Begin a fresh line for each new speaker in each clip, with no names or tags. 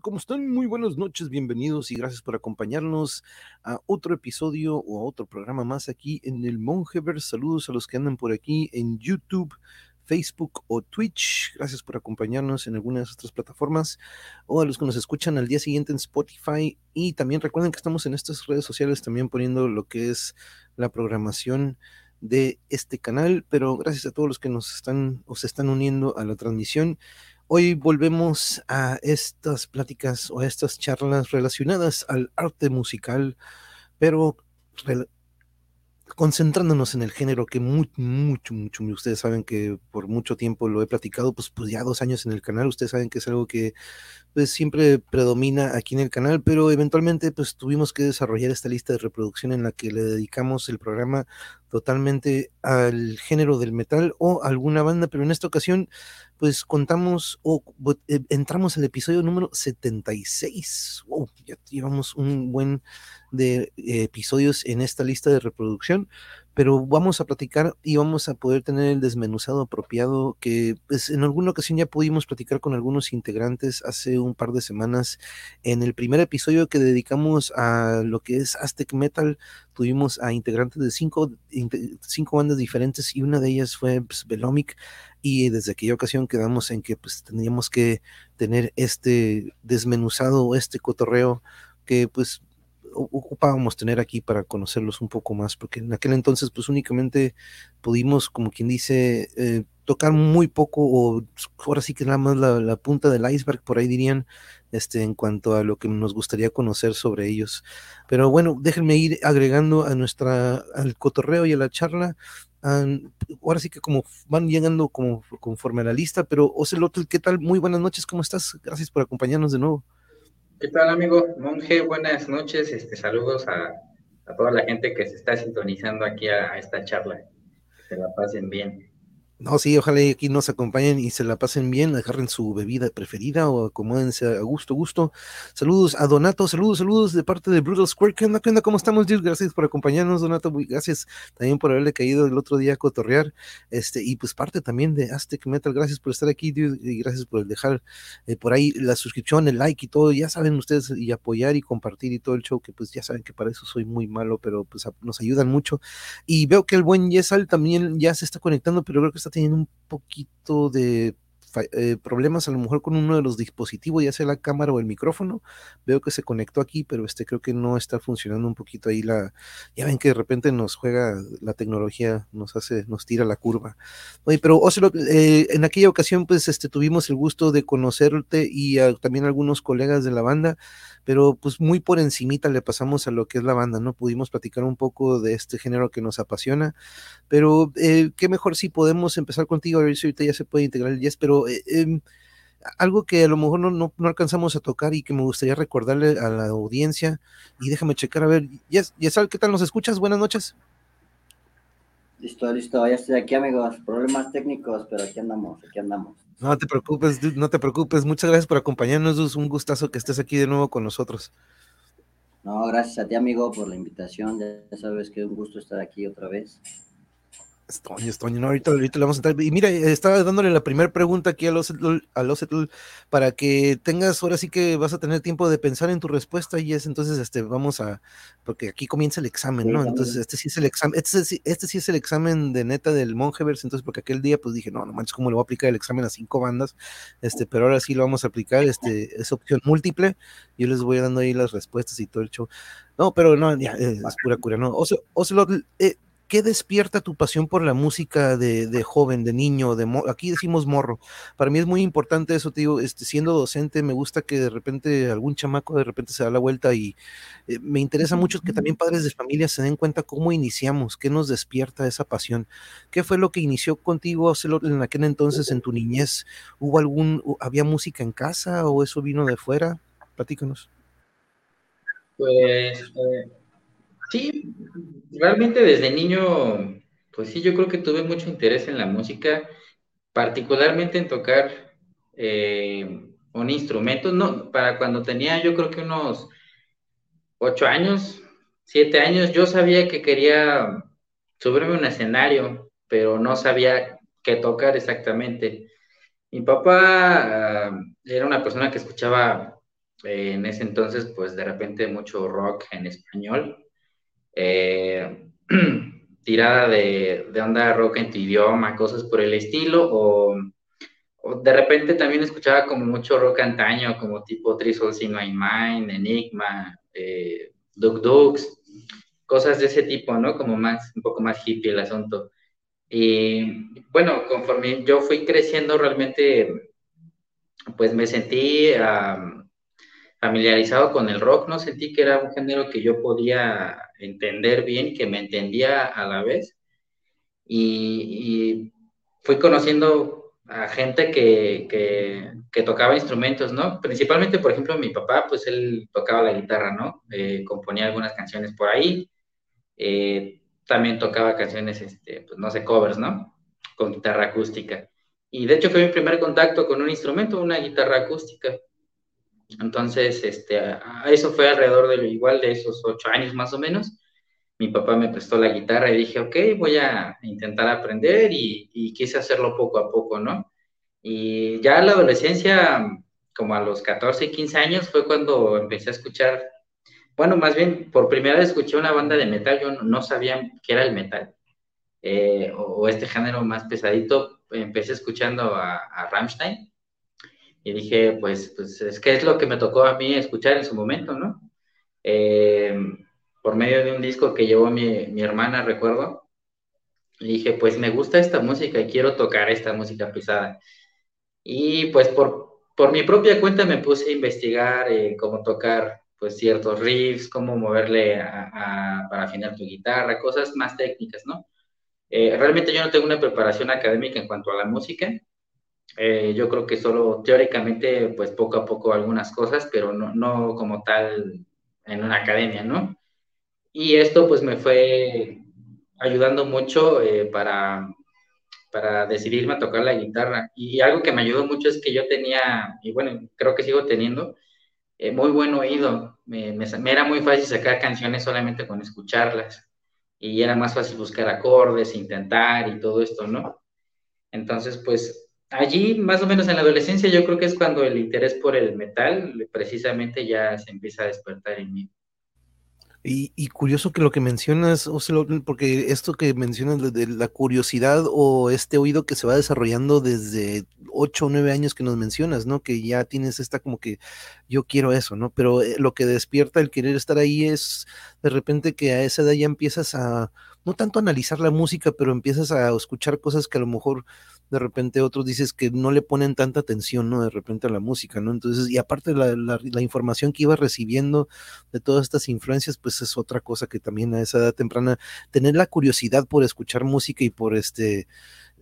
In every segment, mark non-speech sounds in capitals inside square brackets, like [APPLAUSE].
¿Cómo están? Muy buenas noches, bienvenidos y gracias por acompañarnos a otro episodio o a otro programa más aquí en el Monjeverse. Saludos a los que andan por aquí en YouTube, Facebook o Twitch. Gracias por acompañarnos en algunas de plataformas o a los que nos escuchan al día siguiente en Spotify. Y también recuerden que estamos en estas redes sociales también poniendo lo que es la programación de este canal, pero gracias a todos los que nos están o se están uniendo a la transmisión. Hoy volvemos a estas pláticas o a estas charlas relacionadas al arte musical, pero concentrándonos en el género que mucho, mucho, mucho, ustedes saben que por mucho tiempo lo he platicado, pues, pues ya dos años en el canal, ustedes saben que es algo que pues siempre predomina aquí en el canal, pero eventualmente pues tuvimos que desarrollar esta lista de reproducción en la que le dedicamos el programa totalmente al género del metal o alguna banda, pero en esta ocasión pues contamos o eh, entramos al episodio número 76. Wow, ya llevamos un buen de episodios en esta lista de reproducción pero vamos a platicar y vamos a poder tener el desmenuzado apropiado que pues, en alguna ocasión ya pudimos platicar con algunos integrantes hace un par de semanas. En el primer episodio que dedicamos a lo que es Aztec Metal, tuvimos a integrantes de cinco, cinco bandas diferentes y una de ellas fue pues, y desde aquella ocasión quedamos en que pues tendríamos que tener este desmenuzado, este cotorreo que pues ocupábamos tener aquí para conocerlos un poco más, porque en aquel entonces pues únicamente pudimos, como quien dice, eh, tocar muy poco o ahora sí que nada más la, punta del iceberg, por ahí dirían, este, en cuanto a lo que nos gustaría conocer sobre ellos. Pero bueno, déjenme ir agregando a nuestra, al cotorreo y a la charla. ahora sí que como van llegando como conforme a la lista, pero Ocelotl, ¿qué tal? Muy buenas noches, ¿cómo estás? Gracias por acompañarnos de nuevo.
¿Qué tal, amigo? Monje, buenas noches. Este, saludos a, toda la gente que se está sintonizando aquí a, a esta charla. Que la pasen bien.
No, sí, ojalá aquí nos acompañen y se la pasen bien, agarren su bebida preferida o acomódense a gusto, gusto. Saludos a Donato, saludos, saludos de parte de Brutal Square. ¿Qué onda, qué onda? ¿Cómo estamos, Dios? Gracias por acompañarnos, Donato. Gracias también por haberle caído el otro día a cotorrear. Este, y pues parte también de Aztec Metal. Gracias por estar aquí, Dios, y gracias por dejar eh, por ahí la suscripción, el like y todo. Ya saben ustedes, y apoyar y compartir y todo el show, que pues ya saben que para eso soy muy malo, pero pues nos ayudan mucho. Y veo que el buen Yesal también ya se está conectando, pero creo que está teniendo un poquito de eh, problemas a lo mejor con uno de los dispositivos, ya sea la cámara o el micrófono. Veo que se conectó aquí, pero este creo que no está funcionando un poquito ahí la. Ya ven que de repente nos juega la tecnología, nos hace, nos tira la curva. Oye, pero eh, en aquella ocasión, pues este tuvimos el gusto de conocerte y también algunos colegas de la banda pero pues muy por encimita le pasamos a lo que es la banda, ¿no? Pudimos platicar un poco de este género que nos apasiona, pero eh, qué mejor si podemos empezar contigo, a ver si ahorita ya se puede integrar el yes, pero eh, em, algo que a lo mejor no, no, alcanzamos a tocar y que me gustaría recordarle a la audiencia, y déjame checar, a ver, Yes, Yesal, ¿qué tal nos escuchas? Buenas noches.
Listo, listo, ya estoy aquí, amigos. Problemas técnicos, pero aquí andamos, aquí andamos.
No te preocupes, no te preocupes. Muchas gracias por acompañarnos. Es un gustazo que estés aquí de nuevo con nosotros.
No, gracias a ti, amigo, por la invitación. Ya sabes que es un gusto estar aquí otra vez.
Estoño, Estoño, no, ahorita, ahorita le vamos a entrar. Y mira, estaba dándole la primera pregunta aquí a los a para que tengas, ahora sí que vas a tener tiempo de pensar en tu respuesta y es entonces, este, vamos a, porque aquí comienza el examen, ¿no? Entonces, este sí es el examen, este, este, sí es el examen de neta del Monjeverse, entonces, porque aquel día, pues dije, no, no manches, ¿cómo le voy a aplicar el examen a cinco bandas? Este, pero ahora sí lo vamos a aplicar, este, es opción múltiple, yo les voy dando ahí las respuestas y todo el show. No, pero no, ya, es pura cura, ¿no? Ocelot, eh, ¿qué despierta tu pasión por la música de, joven, de niño, de aquí decimos morro? Para mí es muy importante eso, te digo, este, siendo docente me gusta que de repente algún chamaco de repente se da la vuelta y eh, me interesa mucho que también padres de familia se den cuenta cómo iniciamos, qué nos despierta esa pasión. ¿Qué fue lo que inició contigo en aquel entonces en tu niñez? ¿Hubo algún, había música en casa o eso vino de fuera? Platícanos.
Pues eh, Sí, realmente desde niño, pues sí, yo creo que tuve mucho interés en la música, particularmente en tocar eh, un instrumento. No, para cuando tenía yo creo que unos ocho años, siete años, yo sabía que quería subirme a un escenario, pero no sabía qué tocar exactamente. Mi papá ah, era una persona que escuchaba Eh, en ese entonces, pues de repente mucho rock en español. Eh, [CLEARS THROAT] tirada de, de, onda rock en tu idioma, cosas por el estilo, o, de repente también escuchaba como mucho rock antaño, como tipo Three Souls in My Mind, Enigma, eh, Duk Dukes, cosas de ese tipo, ¿no? Como más, un poco más hippie el asunto. Y bueno, conforme yo fui creciendo, realmente, pues me sentí familiarizado con el rock, ¿no? Sentí que era un género que yo podía entender bien, que me entendía a la vez. Y, fui conociendo a gente que, que, tocaba instrumentos, ¿no? Principalmente, por ejemplo, mi papá, pues él tocaba la guitarra, ¿no? Eh, componía algunas canciones por ahí. Eh, también tocaba canciones, este, pues no sé, covers, ¿no? Con guitarra acústica. Y de hecho fue mi primer contacto con un instrumento, una guitarra acústica. Entonces, este, eso fue alrededor de igual de esos ocho años más o menos. Mi papá me prestó la guitarra y dije, ok, voy a intentar aprender y, y quise hacerlo poco a poco, ¿no? Y ya en la adolescencia, como a los 14, 15 años, fue cuando empecé a escuchar bueno, más bien, por primera vez escuché una banda de metal, yo no, sabía qué era el metal, eh, o, este género más pesadito. Empecé escuchando a, a Rammstein y dije, pues, pues es que es lo que me tocó a mí escuchar en su momento, ¿no? Eh, por medio de un disco que llevó mi, mi hermana, recuerdo, y dije, pues me gusta esta música y quiero tocar esta música pesada. Y pues por, por mi propia cuenta me puse a investigar eh, cómo tocar pues ciertos riffs, cómo moverle para afinar tu guitarra, cosas más técnicas, ¿no? Eh, realmente yo no tengo una preparación académica en cuanto a la música. Eh, yo creo que solo teóricamente, pues poco a poco algunas cosas, pero no, no como tal en una academia, ¿no? Y esto pues me fue ayudando mucho eh, para, para decidirme a tocar la guitarra. Y algo que me ayudó mucho es que yo tenía, y bueno, creo que sigo teniendo, eh, muy buen oído. Me, me, era muy fácil sacar canciones solamente con escucharlas. Y era más fácil buscar acordes, intentar y todo esto, ¿no? Entonces, pues allí, más o menos en la adolescencia, yo creo que es cuando el interés por el metal precisamente ya se empieza a despertar en mí.
Y, curioso que lo que mencionas, porque esto que mencionas de, la curiosidad o este oído que se va desarrollando desde 8 o 9 años que nos mencionas, ¿no? Que ya tienes esta como que yo quiero eso, ¿no? Pero eh, lo que despierta el querer estar ahí es de repente que a esa edad ya empiezas a, no tanto analizar la música, pero empiezas a escuchar cosas que a lo mejor de repente otros dices que no le ponen tanta atención, ¿no? De repente a la música, ¿no? Entonces, y aparte la, la, información que iba recibiendo de todas estas influencias, pues es otra cosa que también a esa edad temprana, tener la curiosidad por escuchar música y por este,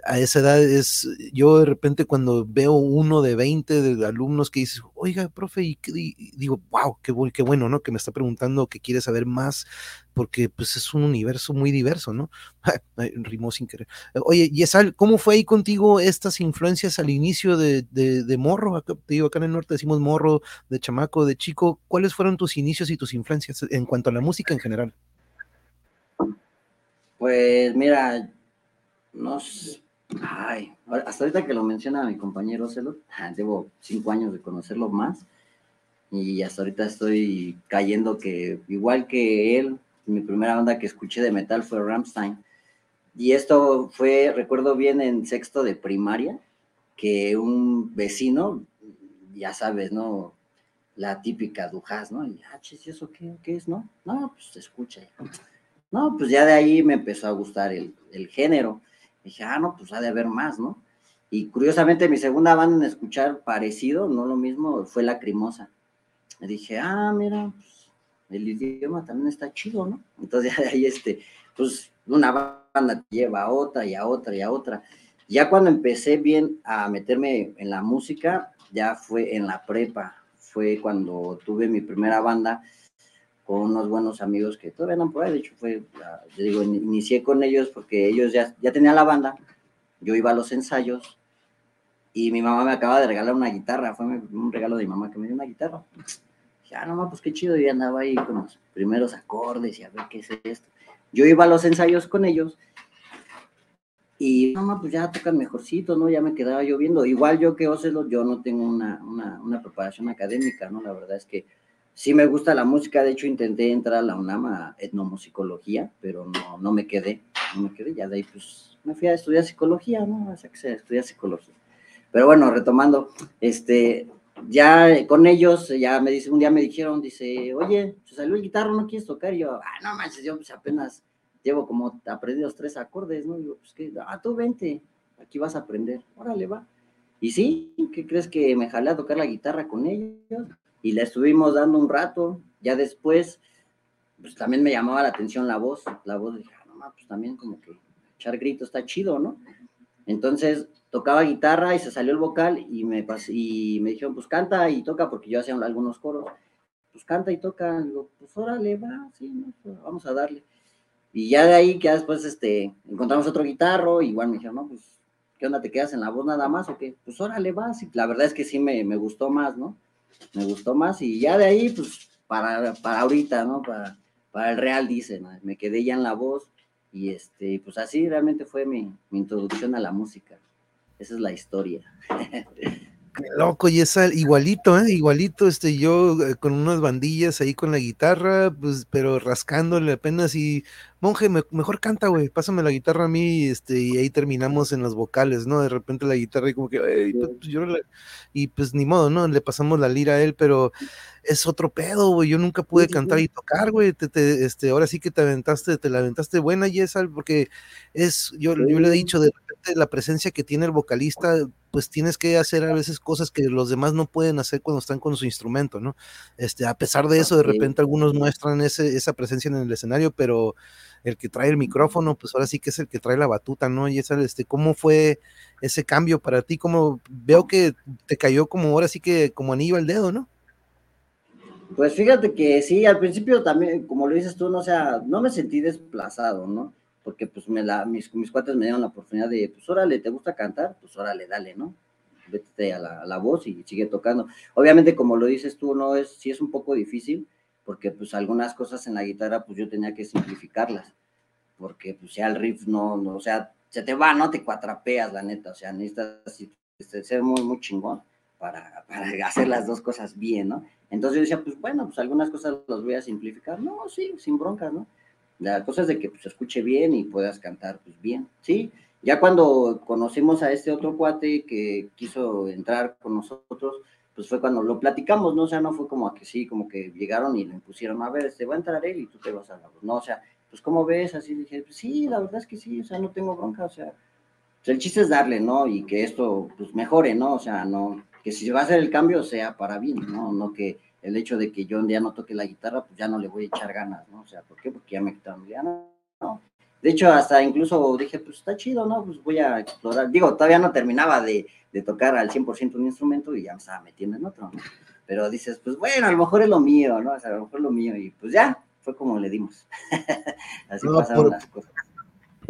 a esa edad es, yo de repente cuando veo uno de 20 de alumnos que dice, oiga, profe, y, digo, wow, qué, qué bueno, ¿no? Que me está preguntando que quiere saber más, porque pues es un universo muy diverso, ¿no? [LAUGHS] Rimó sin querer. Oye, Yesal, ¿cómo fue ahí contigo estas influencias al inicio de, de, morro? te digo, acá en el norte decimos morro, de chamaco, de chico. ¿Cuáles fueron tus inicios y tus influencias en cuanto a la música en general?
Pues mira, no Ay, hasta ahorita que lo menciona mi compañero Celo, llevo cinco años de conocerlo más y hasta ahorita estoy cayendo que igual que él, mi primera banda que escuché de metal fue Ramstein. Y esto fue, recuerdo bien, en sexto de primaria, que un vecino, ya sabes, ¿no? La típica Dujas, ¿no? Y, ah, ¿y eso qué, qué, es, no? No, pues se escucha. No, pues ya de ahí me empezó a gustar el, el género dije, ah, no, pues ha de haber más, ¿no? Y curiosamente mi segunda banda en escuchar parecido, no lo mismo, fue Lacrimosa. Y dije, ah, mira, pues, el idioma también está chido, ¿no? Entonces [LAUGHS] de ahí, este, pues una banda lleva a otra y a otra y a otra. Ya cuando empecé bien a meterme en la música, ya fue en la prepa, fue cuando tuve mi primera banda con unos buenos amigos que todavía no por ahí, de hecho fue, yo digo, inicié con ellos porque ellos ya, ya tenían la banda, yo iba a los ensayos y mi mamá me acaba de regalar una guitarra, fue un regalo de mi mamá que me dio una guitarra. Ya, ah, no, pues qué chido, yo andaba ahí con los primeros acordes y a ver qué es esto. Yo iba a los ensayos con ellos Y no, pues ya tocan mejorcito, ¿no? Ya me quedaba yo viendo. Igual yo que Ocelo, yo no tengo una, una, preparación académica, ¿no? La verdad es que sí me gusta la música. De hecho, intenté entrar a la UNAM a etnomusicología, pero no, no me quedé. No me quedé. Ya de ahí, pues, me fui a estudiar psicología, ¿no? O sea, que se estudia psicología. Pero bueno, retomando, este, ya con ellos, ya me dice, un día me dijeron, dice, oye, se salió el guitarro, ¿no quieres tocar? Y yo, ah, no manches, yo pues apenas llevo como aprendidos tres acordes, ¿no? Y yo, pues que, ah, tú vente, aquí vas a aprender, órale, va. Y sí, ¿qué crees que me jalé a tocar la guitarra con ellos? Y le estuvimos dando un rato, ya después, pues también me llamaba la atención la voz, la voz, dije, ah, no, pues también como que echar grito está chido, ¿no? Entonces tocaba guitarra y se salió el vocal y me, y me dijeron, pues canta y toca, porque yo hacía algunos coros, pues canta y toca, digo, pues órale, va, sí, ¿no? Pues vamos a darle. Y ya de ahí, que después este, encontramos otro guitarro, y igual me dijeron, no, pues, ¿qué onda? ¿Te quedas en la voz nada más o qué? Pues órale, vas. Y la verdad es que sí me, me gustó más, ¿no? Me gustó más, y ya de ahí, pues, para, para ahorita, ¿no? Para, para el real, dicen, me quedé ya en la voz, y este, pues así realmente fue mi, mi introducción a la música. Esa es la historia. [LAUGHS]
loco, y esa igualito, ¿eh? Igualito, este, yo eh, con unas bandillas ahí con la guitarra, pues, pero rascándole apenas y, monje, mejor canta, güey, pásame la guitarra a mí, este, y ahí terminamos en las vocales, ¿no? De repente la guitarra y como que, pues, pues, yo y pues ni modo, ¿no? Le pasamos la lira a él, pero es otro pedo, güey, yo nunca pude cantar y tocar, güey, te, este, ahora sí que te aventaste, te la aventaste buena, y esa, porque es, yo, yo le he dicho, de repente la presencia que tiene el vocalista, pues tienes que hacer a veces cosas que los demás no pueden hacer cuando están con su instrumento, ¿no? Este, a pesar de eso, de repente algunos muestran ese, esa presencia en el escenario, pero el que trae el micrófono, pues ahora sí que es el que trae la batuta, ¿no? Y esa, este, ¿cómo fue ese cambio para ti? ¿Cómo veo que te cayó como ahora sí que como anillo al dedo, ¿no?
Pues fíjate que sí, al principio también, como lo dices tú, no, o sea, no me sentí desplazado, ¿no? Porque pues me la, mis, mis cuates me dieron la oportunidad de, pues órale, ¿te gusta cantar? Pues órale, dale, ¿no? Vete a la, a la voz y sigue tocando. Obviamente, como lo dices tú, no es, sí es un poco difícil, porque pues algunas cosas en la guitarra, pues yo tenía que simplificarlas, porque pues ya el riff no, no o sea, se te va, no te cuatrapeas, la neta, o sea, necesitas ser muy, muy chingón para, para [LAUGHS] hacer las dos cosas bien, ¿no? Entonces yo decía, pues bueno, pues algunas cosas las voy a simplificar. No, sí, sin broncas, ¿no? La cosa es de que pues, escuche bien y puedas cantar pues bien, ¿sí? Ya cuando conocimos a este otro cuate que quiso entrar con nosotros, pues fue cuando lo platicamos, ¿no? O sea, no fue como que sí, como que llegaron y le impusieron, a ver, este va a entrar él y tú te vas a la ¿no? O sea, pues ¿cómo ves? Así dije, pues sí, la verdad es que sí, o sea, no tengo bronca, o sea, pues, el chiste es darle, ¿no? Y que esto pues mejore, ¿no? O sea, no, que si va a hacer el cambio sea para bien, ¿no? No que el hecho de que yo un día no toque la guitarra, pues ya no le voy a echar ganas, ¿no? O sea, ¿por qué? Porque ya me quitaron ya no, no. De hecho, hasta incluso dije, pues está chido, ¿no? Pues voy a explorar. Digo, todavía no terminaba de, de tocar al 100% un instrumento y ya me estaba metiendo en otro, ¿no? Pero dices, pues bueno, a lo mejor es lo mío, ¿no? O sea, a lo mejor es lo mío y pues ya, fue como le dimos. [LAUGHS] Así pasaron las cosas.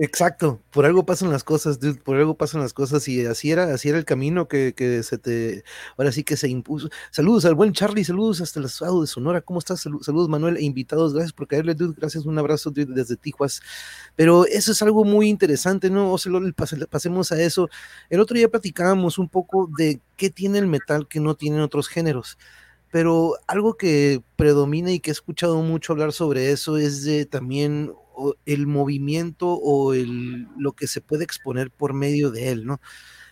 Exacto, por algo pasan las cosas, dude, por algo pasan las cosas y así era, así era el camino que, que se te, ahora sí que se impuso. Saludos al buen Charlie, saludos hasta el estado de Sonora, ¿cómo estás? Saludos Manuel e invitados, gracias por caerle, dude, gracias, un abrazo desde Tijuas. Pero eso es algo muy interesante, ¿no? O sea, pasemos a eso. El otro día platicábamos un poco de qué tiene el metal que no tienen otros géneros pero algo que predomina y que he escuchado mucho hablar sobre eso es de también el movimiento o el, lo que se puede exponer por medio de él, ¿no?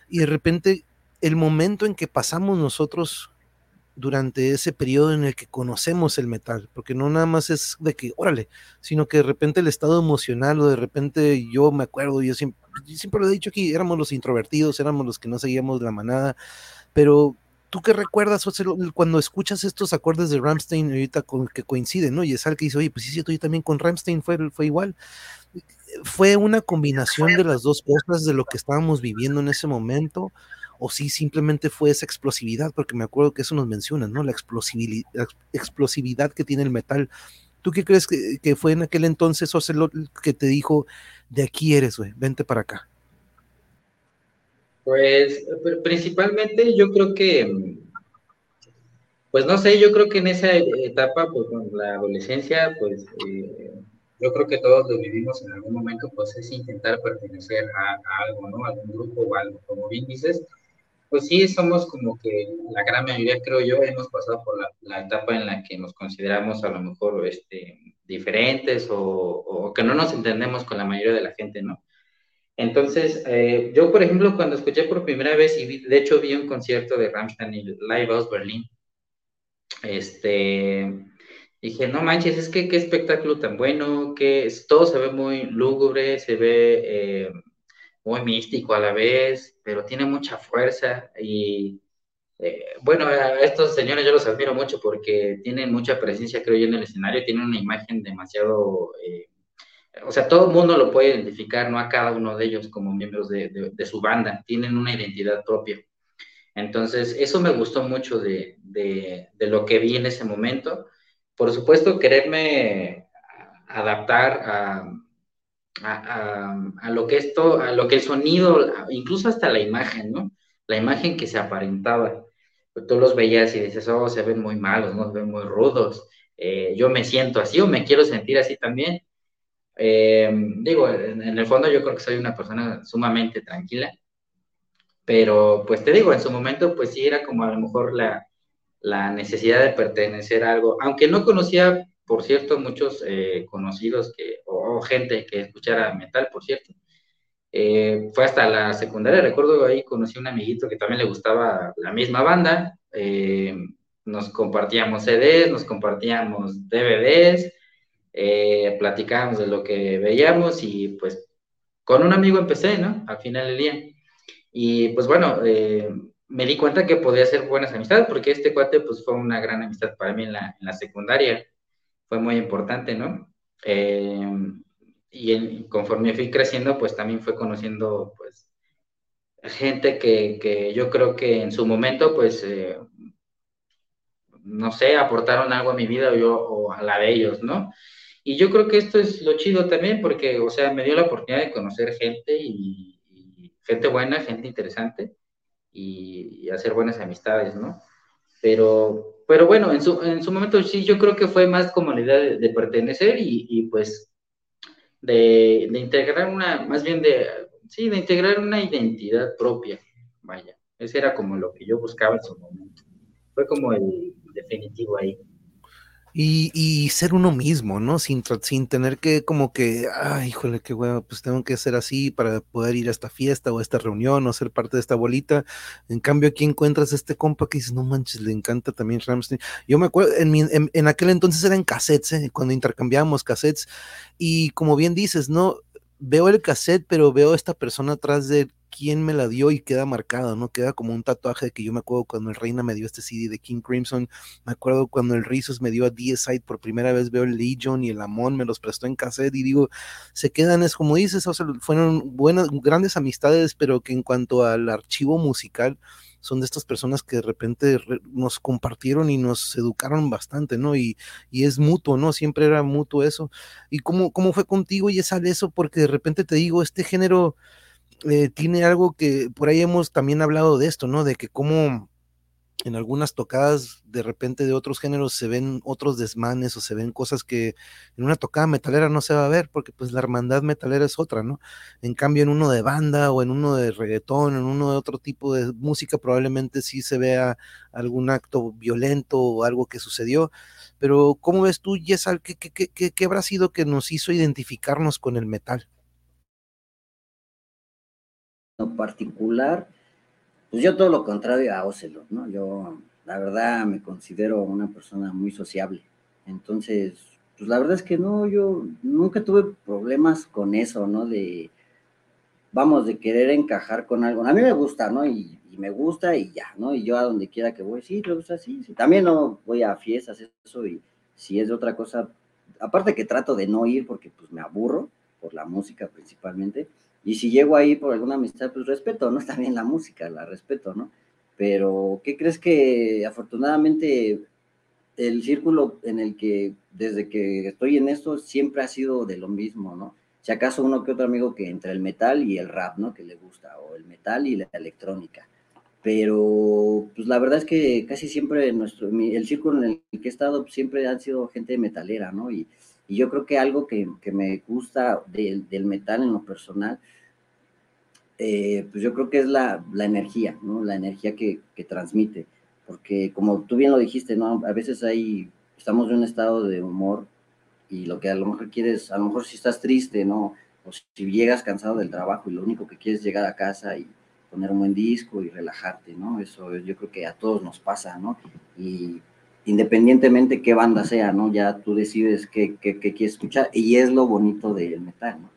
Y de repente el momento en que pasamos nosotros durante ese periodo en el que conocemos el metal, porque no nada más es de que, órale, sino que de repente el estado emocional o de repente yo me acuerdo, yo siempre, siempre lo he dicho aquí, éramos los introvertidos, éramos los que no seguíamos la manada, pero ¿Tú qué recuerdas cuando escuchas estos acordes de Ramstein ahorita con, que coinciden, ¿no? Y es algo que dice, oye, pues sí, cierto, yo también con Ramstein fue, fue igual. ¿Fue una combinación de las dos cosas de lo que estábamos viviendo en ese momento? ¿O sí simplemente fue esa explosividad? Porque me acuerdo que eso nos menciona, ¿no? La explosividad, explosividad que tiene el metal. ¿Tú qué crees que, que fue en aquel entonces Ocelot que te dijo, de aquí eres, güey, vente para acá?
Pues principalmente yo creo que, pues no sé, yo creo que en esa etapa, pues con la adolescencia, pues eh, yo creo que todos lo vivimos en algún momento, pues es intentar pertenecer a, algo, ¿no? A algún grupo o algo, como bien dices, pues sí, somos como que la gran mayoría, creo yo, hemos pasado por la, etapa en la que nos consideramos a lo mejor este, diferentes o, o, que no nos entendemos con la mayoría de la gente, ¿no? Entonces, eh, yo, por ejemplo, cuando escuché por primera vez, y de hecho vi un concierto de Rammstein en Live House Berlin, este, dije, no manches, es que qué espectáculo tan bueno, que todo se ve muy lúgubre, se ve eh, muy místico a la vez, pero tiene mucha fuerza y eh, bueno, a estos señores yo los admiro mucho porque tienen mucha presencia, creo yo, en el escenario, tienen una imagen demasiado, eh, o sea, todo el mundo lo puede identificar, no a cada uno de ellos como miembros de, su banda, tienen una identidad propia. Entonces, eso me gustó mucho de, lo que vi en ese momento. Por supuesto, quererme adaptar a, a, lo que esto, a lo que el sonido, incluso hasta la imagen, ¿no? La imagen que se aparentaba. Tú los veías y dices, oh, se ven muy malos, ¿no? Se ven muy rudos. Eh, yo me siento así o me quiero sentir así también. Eh, digo, en, el fondo yo creo que soy una persona sumamente tranquila, pero pues te digo, en su momento pues sí era como a lo mejor la, la necesidad de pertenecer a algo, aunque no conocía por cierto, muchos eh, conocidos que, o, gente que escuchara metal, por cierto. Eh, fue hasta la secundaria, recuerdo ahí conocí a un amiguito que también le gustaba la misma banda. Eh, nos compartíamos CDs, nos compartíamos DVDs, platicábamos de lo que veíamos y pues con un amigo empecé, ¿no? Al final del día. Y pues bueno, me di cuenta que podía hacer buenas amistades porque este cuate pues fue una gran amistad para mí en la, en la secundaria fue muy importante, ¿no? Eh, y conforme fui creciendo, pues también fue conociendo, pues, gente que, yo creo que en su momento, pues, eh, no sé, aportaron algo a mi vida o, yo, o a la de ellos, ¿no? Y yo creo que esto es lo chido también, porque, o sea, me dio la oportunidad de conocer gente y, gente buena, gente interesante y, y hacer buenas amistades, ¿no? Pero pero bueno, en su, en su momento sí, yo creo que fue más como la idea de, pertenecer y, y pues de, de, integrar una, más bien de, sí, de integrar una identidad propia, vaya, ese era como lo que yo buscaba en su momento, fue como el definitivo ahí.
Y, ser uno mismo, ¿no? Sin, sin tener que como que, ay, híjole, qué huevo, pues tengo que ser así para poder ir a esta fiesta o a esta reunión o ser parte de esta bolita. En cambio, aquí encuentras este compa que dices, no manches, le encanta también Ramstein. Yo me acuerdo, en, en, en aquel entonces eran cassettes, ¿eh? cuando intercambiábamos cassettes. Y como bien dices, ¿no? Veo el cassette, pero veo esta persona atrás de quién me la dio y queda marcado, ¿no? Queda como un tatuaje que yo me acuerdo cuando el Reina me dio este CD de King Crimson, me acuerdo cuando el Rizos me dio a DSI por primera vez, veo el Legion y el Amon me los prestó en cassette y digo, se quedan, es como dices, o fueron buenas, grandes amistades, pero que en cuanto al archivo musical, son de estas personas que de repente nos compartieron y nos educaron bastante, ¿no? Y, y es mutuo, ¿no? Siempre era mutuo eso. ¿Y cómo, cómo fue contigo y sale eso? Porque de repente te digo, este género eh, tiene algo que por ahí hemos también hablado de esto, ¿no? De que como en algunas tocadas de repente de otros géneros se ven otros desmanes o se ven cosas que en una tocada metalera no se va a ver porque pues la hermandad metalera es otra, ¿no? En cambio en uno de banda o en uno de reggaetón, en uno de otro tipo de música probablemente sí se vea algún acto violento o algo que sucedió, pero ¿cómo ves tú, Yesal, qué, qué, qué, qué habrá sido que nos hizo identificarnos con el metal?
Particular, pues yo todo lo contrario a Ocelot, ¿no? Yo, la verdad, me considero una persona muy sociable. Entonces, pues la verdad es que no, yo nunca tuve problemas con eso, ¿no? De, vamos, de querer encajar con algo. A mí me gusta, ¿no? Y, me gusta y ya, ¿no? Y yo a donde quiera que voy, sí, me gusta, sí, sí. También no voy a fiestas, eso, y si es de otra cosa, aparte que trato de no ir porque pues me aburro, por la música principalmente, y si llego ahí por alguna amistad, pues respeto, ¿no? [LAUGHS] Bien la música, la respeto, ¿no? Pero, ¿qué crees que afortunadamente el círculo en el que desde que estoy en esto siempre ha sido de lo mismo, ¿no? Si acaso uno que otro amigo que entre el metal y el rap, ¿no? Que le gusta, o el metal y la electrónica. Pero, pues la verdad es que casi siempre nuestro, el círculo en el que he estado siempre han sido gente metalera, ¿no? Y Y yo creo que algo que, me gusta del metal en lo personal, eh, pues yo creo que es la, energía, ¿no? La energía que, que, transmite. Porque como tú bien lo dijiste, ¿no? A veces hay, estamos en un estado de humor y lo que a lo mejor quieres, a lo mejor si estás triste, ¿no? O si llegas cansado del trabajo y lo único que quieres es llegar a casa y poner un buen disco y relajarte, ¿no? Eso yo creo que a todos nos pasa, ¿no? Y independientemente qué banda sea, ¿no? Ya tú decides qué, qué, qué quieres escuchar y es lo bonito del metal, ¿no?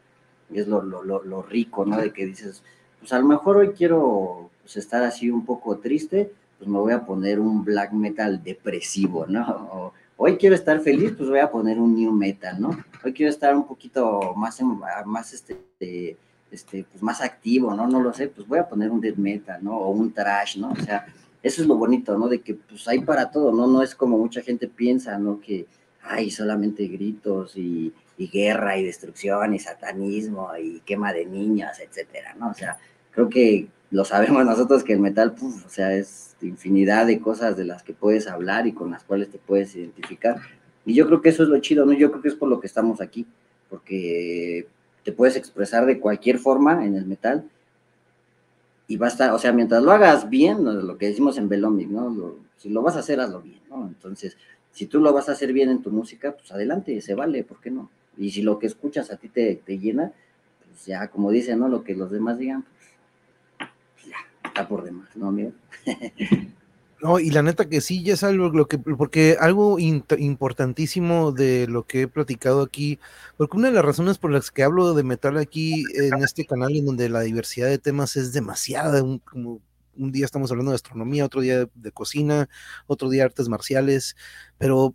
Es lo, lo, lo, rico, ¿no? De que dices, pues a lo mejor hoy quiero pues, estar así un poco triste, pues me voy a poner un black metal depresivo, ¿no? O, hoy quiero estar feliz, pues voy a poner un new metal, ¿no? Hoy quiero estar un poquito más, más este, este, pues más activo, ¿no? No lo sé, pues voy a poner un death metal, ¿no? O un trash, ¿no? O sea, eso es lo bonito, ¿no? De que pues hay para todo, ¿no? No es como mucha gente piensa, ¿no? Que hay solamente gritos y, guerra y destrucción y satanismo y quema de niños, etcétera, ¿no? O sea, creo que lo sabemos [LAUGHS] nosotros que el metal, o sea, es infinidad de cosas de las que puedes hablar y con las cuales te puedes identificar. Y yo creo que eso es lo chido, ¿no? Yo creo que es por lo que estamos aquí, porque te puedes expresar de cualquier forma en el metal y va a estar, o sea, mientras lo hagas bien, lo que decimos en Belomic, ¿no? si lo vas a hacer, hazlo bien, ¿no? Entonces, si tú lo vas a hacer bien en tu música, pues adelante, se vale, ¿por qué no? Y si lo que escuchas a ti te, llena, pues ya, como dicen, ¿no? Lo que los demás digan, pues, pues ya, está por demás, ¿no, amigo? [LAUGHS]
No, y la neta que sí, ya es algo lo que, porque algo importantísimo de lo que he platicado aquí, porque una de las razones por las que hablo de metal aquí en este canal, en donde la diversidad de temas es demasiada, un, como un día estamos hablando de astronomía, otro día de cocina, otro día artes marciales, pero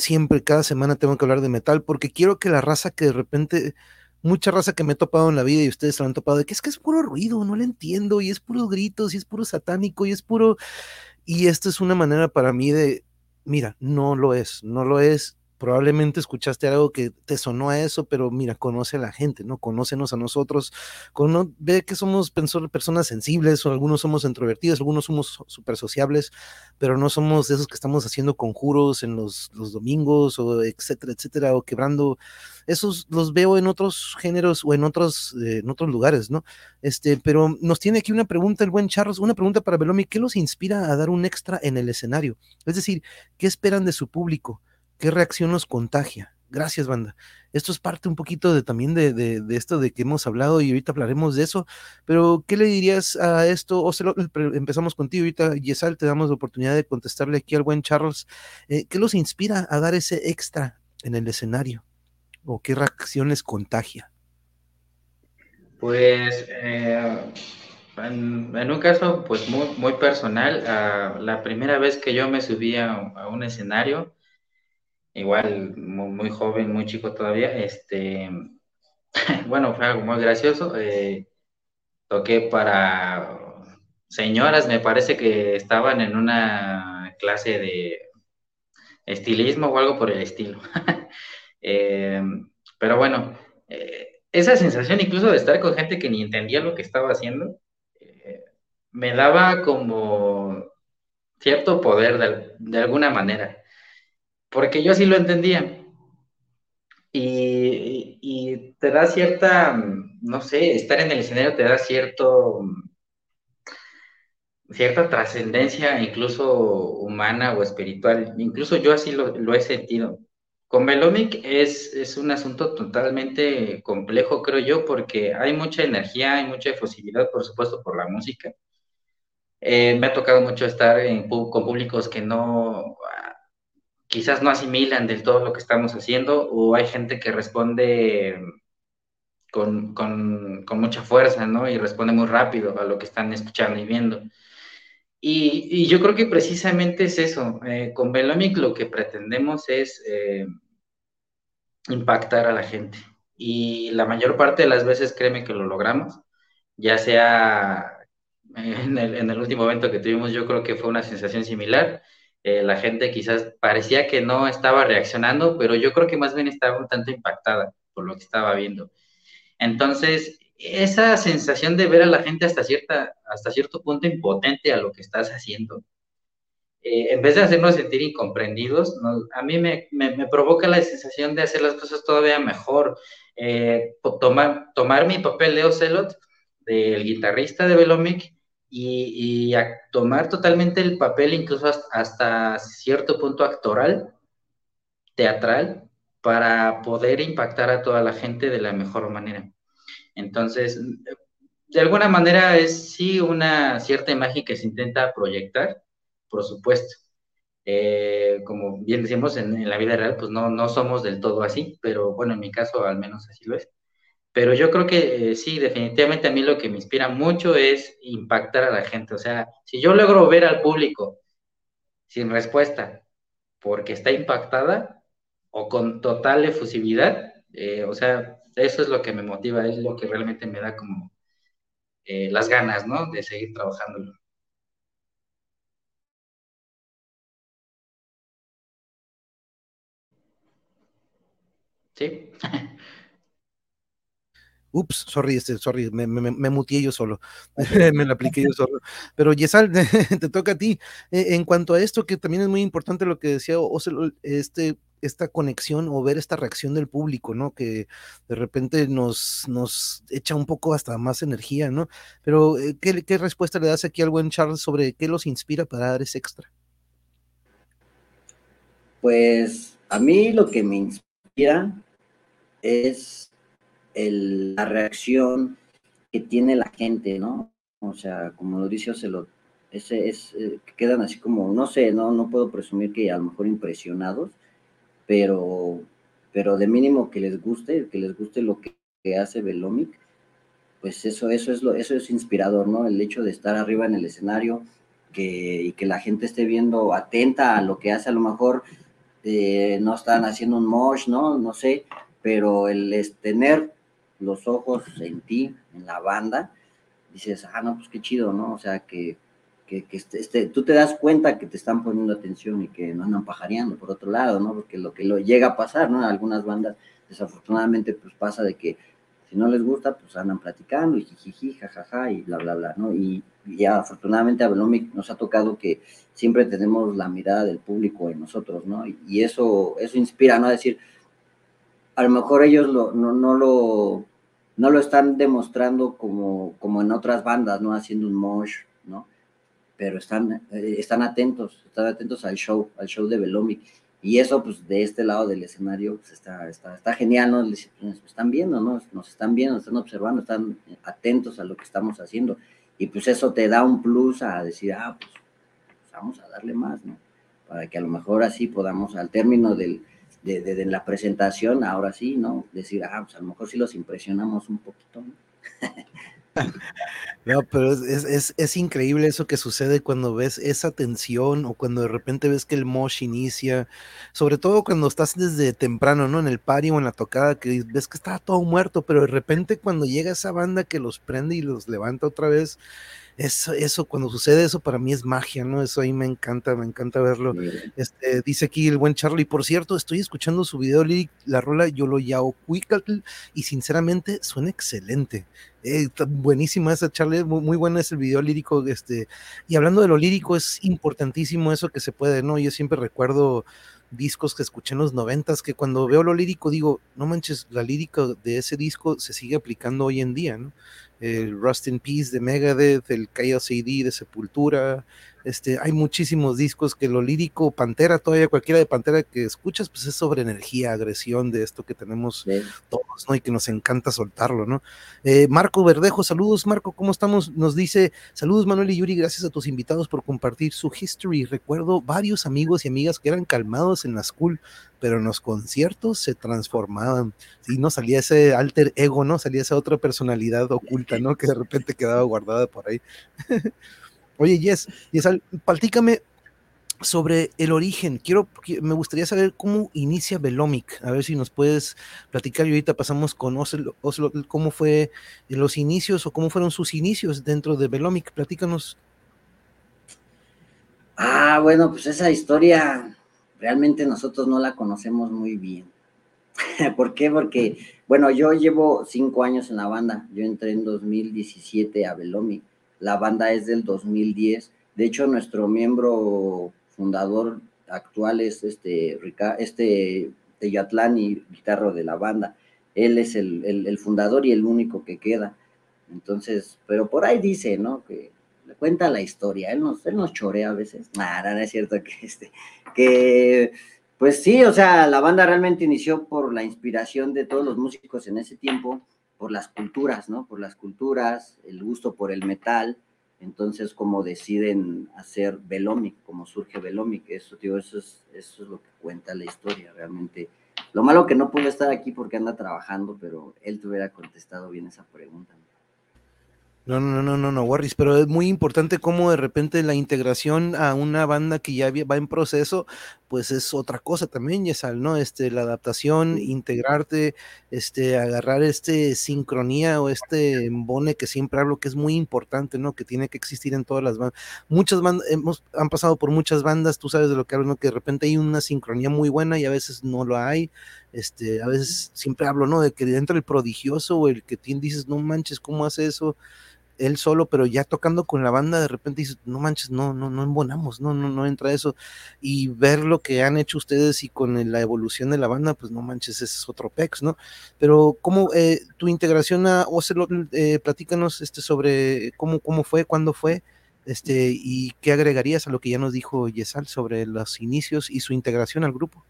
siempre, cada semana tengo que hablar de metal, porque quiero que la raza que de repente mucha raza que me he topado en la vida y ustedes se lo han topado de que es que es puro ruido, no lo entiendo, y es puro gritos, y es puro satánico, y es puro. Y esto es una manera para mí de, mira, no lo es, no lo es, probablemente escuchaste algo que te sonó a eso, pero mira, conoce a la gente, ¿no? Conócenos a nosotros, ve que somos personas sensibles, o algunos somos introvertidos, algunos somos súper sociables, pero no somos esos que estamos haciendo conjuros en los, los domingos, o etcétera, etcétera, o quebrando. Esos los veo en otros géneros o en otros, eh, en otros lugares, ¿no? Este, pero nos tiene aquí una pregunta el buen Charles, una pregunta para Belomi, ¿qué los inspira a dar un extra en el escenario? Es decir, ¿qué esperan de su público? ¿Qué reacción nos contagia? Gracias, banda. Esto es parte un poquito de también de, de, esto de que hemos hablado y ahorita hablaremos de eso, pero ¿qué le dirías a esto? O empezamos contigo ahorita, Yesal, te damos la oportunidad de contestarle aquí al buen Charles. Eh, ¿Qué los inspira a dar ese extra en el escenario? ¿O qué reacciones contagia?
Pues eh, en, un caso pues muy, muy personal, ah, la primera vez que yo me subí a un escenario, igual muy, joven, muy chico todavía, este, [LAUGHS] bueno, fue algo muy gracioso. Eh, toqué para señoras, me parece que estaban en una clase de estilismo o algo por el estilo. [LAUGHS] Eh, pero bueno, eh, esa sensación incluso de estar con gente que ni entendía lo que estaba haciendo, me daba como cierto poder de alguna manera porque yo sí lo entendía. Y, te da cierta, no sé, estar en el escenario te da cierto, cierta trascendencia, incluso humana o espiritual. Incluso yo así lo, he sentido. Con Melomic es, es un asunto totalmente complejo, creo yo, porque hay mucha energía, hay mucha efusividad, por supuesto, por la música. Eh, me ha tocado mucho estar con públicos que no quizás no asimilan del todo lo que estamos haciendo o hay gente que responde con, mucha fuerza, ¿no? Y responde muy rápido a lo que están escuchando y viendo. Y, yo creo que precisamente es eso. Eh, con Velomic lo que pretendemos es eh, impactar a la gente. Y la mayor parte de las veces, créeme que lo logramos. Ya sea en el, en el último evento que tuvimos, yo creo que fue una sensación similar eh, la gente quizás parecía que no estaba reaccionando, pero yo creo que más bien estaba un tanto impactada por lo que estaba viendo. Entonces, esa sensación de ver a la gente hasta, cierta, hasta cierto punto impotente a lo que estás haciendo, eh, en vez de hacernos sentir incomprendidos, a mí me, provoca la sensación de hacer las cosas todavía mejor. Eh, tomar, tomar mi papel de Ocelot, del guitarrista de Velomic, y, tomar totalmente el papel, incluso hasta, cierto punto actoral, teatral, para poder impactar a toda la gente de la mejor manera. Entonces, de alguna manera es sí una cierta imagen que se intenta proyectar, por supuesto. Eh, como bien decimos, en, la vida real, pues no, no somos del todo así, pero bueno, en mi caso al menos así lo es. Pero yo creo que eh, sí, definitivamente a mí lo que me inspira mucho es impactar a la gente. O sea, si yo logro ver al público sin respuesta porque está impactada o con total efusividad, eh, o sea, eso es lo que me motiva, es lo que realmente me da como las ganas, ¿no? De seguir trabajando. Sí. [LAUGHS]
Ups, sorry, este, sorry, me, me, me mutié yo solo, [LAUGHS] [LAUGHS] me lo apliqué yo solo. Pero Yesal, [LAUGHS] te toca a ti. E, en cuanto a esto, que también es muy importante lo que decía este, esta conexión o ver esta reacción del público, ¿no? Que de repente nos, nos echa un poco hasta más energía, ¿no? Pero, eh, ¿qué, ¿qué, respuesta le das aquí al buen Charles sobre qué los inspira para dar ese extra?
Pues a mí lo que me inspira es la reacción que tiene la gente, ¿no? O sea, como lo dice Ocelot, ese es, eh, quedan así como, no sé, no, no puedo presumir que a lo mejor impresionados, pero, pero de mínimo que les guste, que les guste lo que, hace Velomic, pues eso, eso es lo, eso es inspirador, ¿no? El hecho de estar arriba en el escenario que, y que la gente esté viendo atenta a lo que hace, a lo mejor eh, no están haciendo un mosh, ¿no? No sé, pero el tener los ojos en ti, en la banda, dices, ah, no, pues qué chido, ¿no? O sea, que, que, este, este, tú te das cuenta que te están poniendo atención y que no andan pajareando por otro lado, ¿no? Porque lo que lo llega a pasar, ¿no? Algunas bandas, desafortunadamente, pues pasa de que si no les gusta, pues andan platicando y jijiji, jajaja y bla, bla, bla, ¿no? Y, ya afortunadamente a Velomic nos ha tocado que siempre tenemos la mirada del público en nosotros, ¿no? Y, y eso, eso inspira, ¿no? A decir, a lo mejor ellos lo, no, no, lo, no lo están demostrando como, como en otras bandas, ¿no? Haciendo un mosh, ¿no? Pero están, eh, están atentos, están atentos al show, al show de Velomi. Y eso, pues, de este lado del escenario, pues, está, está, está genial, ¿no? Les, están viendo, ¿no? Nos están viendo, están observando, están atentos a lo que estamos haciendo. Y pues eso te da un plus a decir, ah, pues vamos a darle más, ¿no? Para que a lo mejor así podamos, al término del, de, la presentación, ahora sí, ¿no? Decir, ah, pues a lo mejor sí los impresionamos un poquito, ¿no? [LAUGHS]
No, pero es, es, increíble eso que sucede cuando ves esa tensión o cuando de repente ves que el mosh inicia, sobre todo cuando estás desde temprano, ¿no? En el party o en la tocada, que ves que está todo muerto, pero de repente cuando llega esa banda que los prende y los levanta otra vez, eso, eso, cuando sucede eso para mí es magia, ¿no? Eso ahí me encanta, me encanta verlo. Este, dice aquí el buen Charlie, por cierto, estoy escuchando su video la rola Yo lo Yao y sinceramente suena excelente. Eh, buenísima esa Charlie, muy, muy buena es el video lírico, este, y hablando de lo lírico, es importantísimo eso que se puede, ¿no? Yo siempre recuerdo discos que escuché en los noventas, que cuando veo lo lírico digo, no manches, la lírica de ese disco se sigue aplicando hoy en día, ¿no? El Rust in Peace de Megadeth, el Chaos AD de Sepultura, este, hay muchísimos discos que lo lírico, Pantera, todavía cualquiera de Pantera que escuchas, pues es sobre energía, agresión de esto que tenemos todos, ¿no? Y que nos encanta soltarlo, ¿no? Eh, Marco Verdejo, saludos, Marco, ¿cómo estamos? Nos dice, saludos Manuel y Yuri, gracias a tus invitados por compartir su history. Recuerdo varios amigos y amigas que eran calmados en la school, pero en los conciertos se transformaban. Sí, no salía ese alter ego, ¿no? Salía esa otra personalidad oculta, ¿no? Que de repente quedaba guardada por ahí. [LAUGHS] Oye, Yes, Yes, platícame sobre el origen. Quiero, me gustaría saber cómo inicia Velomic. A ver si nos puedes platicar. Y ahorita pasamos con Oslo, cómo fue los inicios o cómo fueron sus inicios dentro de Velomic. Platícanos.
Ah, bueno, pues esa historia realmente nosotros no la conocemos muy bien. [LAUGHS] ¿Por qué? Porque, bueno, yo llevo cinco años en la banda. Yo entré en 2017 a Velomic la banda es del 2010. De hecho, nuestro miembro fundador actual es este, este Teyatlán guitarro de la banda. Él es el, fundador y el único que queda. Entonces, pero por ahí dice, ¿no? Que le cuenta la historia. Él nos, él nos chorea a veces. Nada, no es cierto que este, que pues sí, o sea, la banda realmente inició por la inspiración de todos los músicos en ese tiempo, por las culturas, ¿no? Por las culturas, el gusto por el metal. Entonces, como deciden hacer Velomic, como surge Velomic, eso, tío, eso es, eso es lo que cuenta la historia, realmente. Lo malo que no pudo estar aquí porque anda trabajando, pero él te hubiera contestado bien esa pregunta.
No, no, no, no, Warris, pero es muy importante cómo de repente la integración a una banda que ya va en proceso, pues es otra cosa también, Yesal, ¿no? Este, la adaptación, integrarte, este, agarrar este sincronía o este embone que siempre hablo que es muy importante, ¿no? Que tiene que existir en todas las bandas. Muchas bandas, hemos, han pasado por muchas bandas, tú sabes de lo que hablo, ¿no? Que de repente hay una sincronía muy buena y a veces no lo hay. Este, a veces siempre hablo, ¿no? De que dentro el prodigioso o el que tiene, dices, no manches, ¿cómo hace eso? Él solo, pero ya tocando con la banda, de repente dices, no manches, no, no, no embonamos, no, no, no entra eso. Y ver lo que han hecho ustedes y con la evolución de la banda, pues no manches, ese es otro pex, ¿no? Pero cómo eh, tu integración a Ocelot, eh, platícanos este, sobre cómo, cómo fue, cuándo fue, este, y qué agregarías a lo que ya nos dijo Yesal sobre los inicios y su integración al grupo.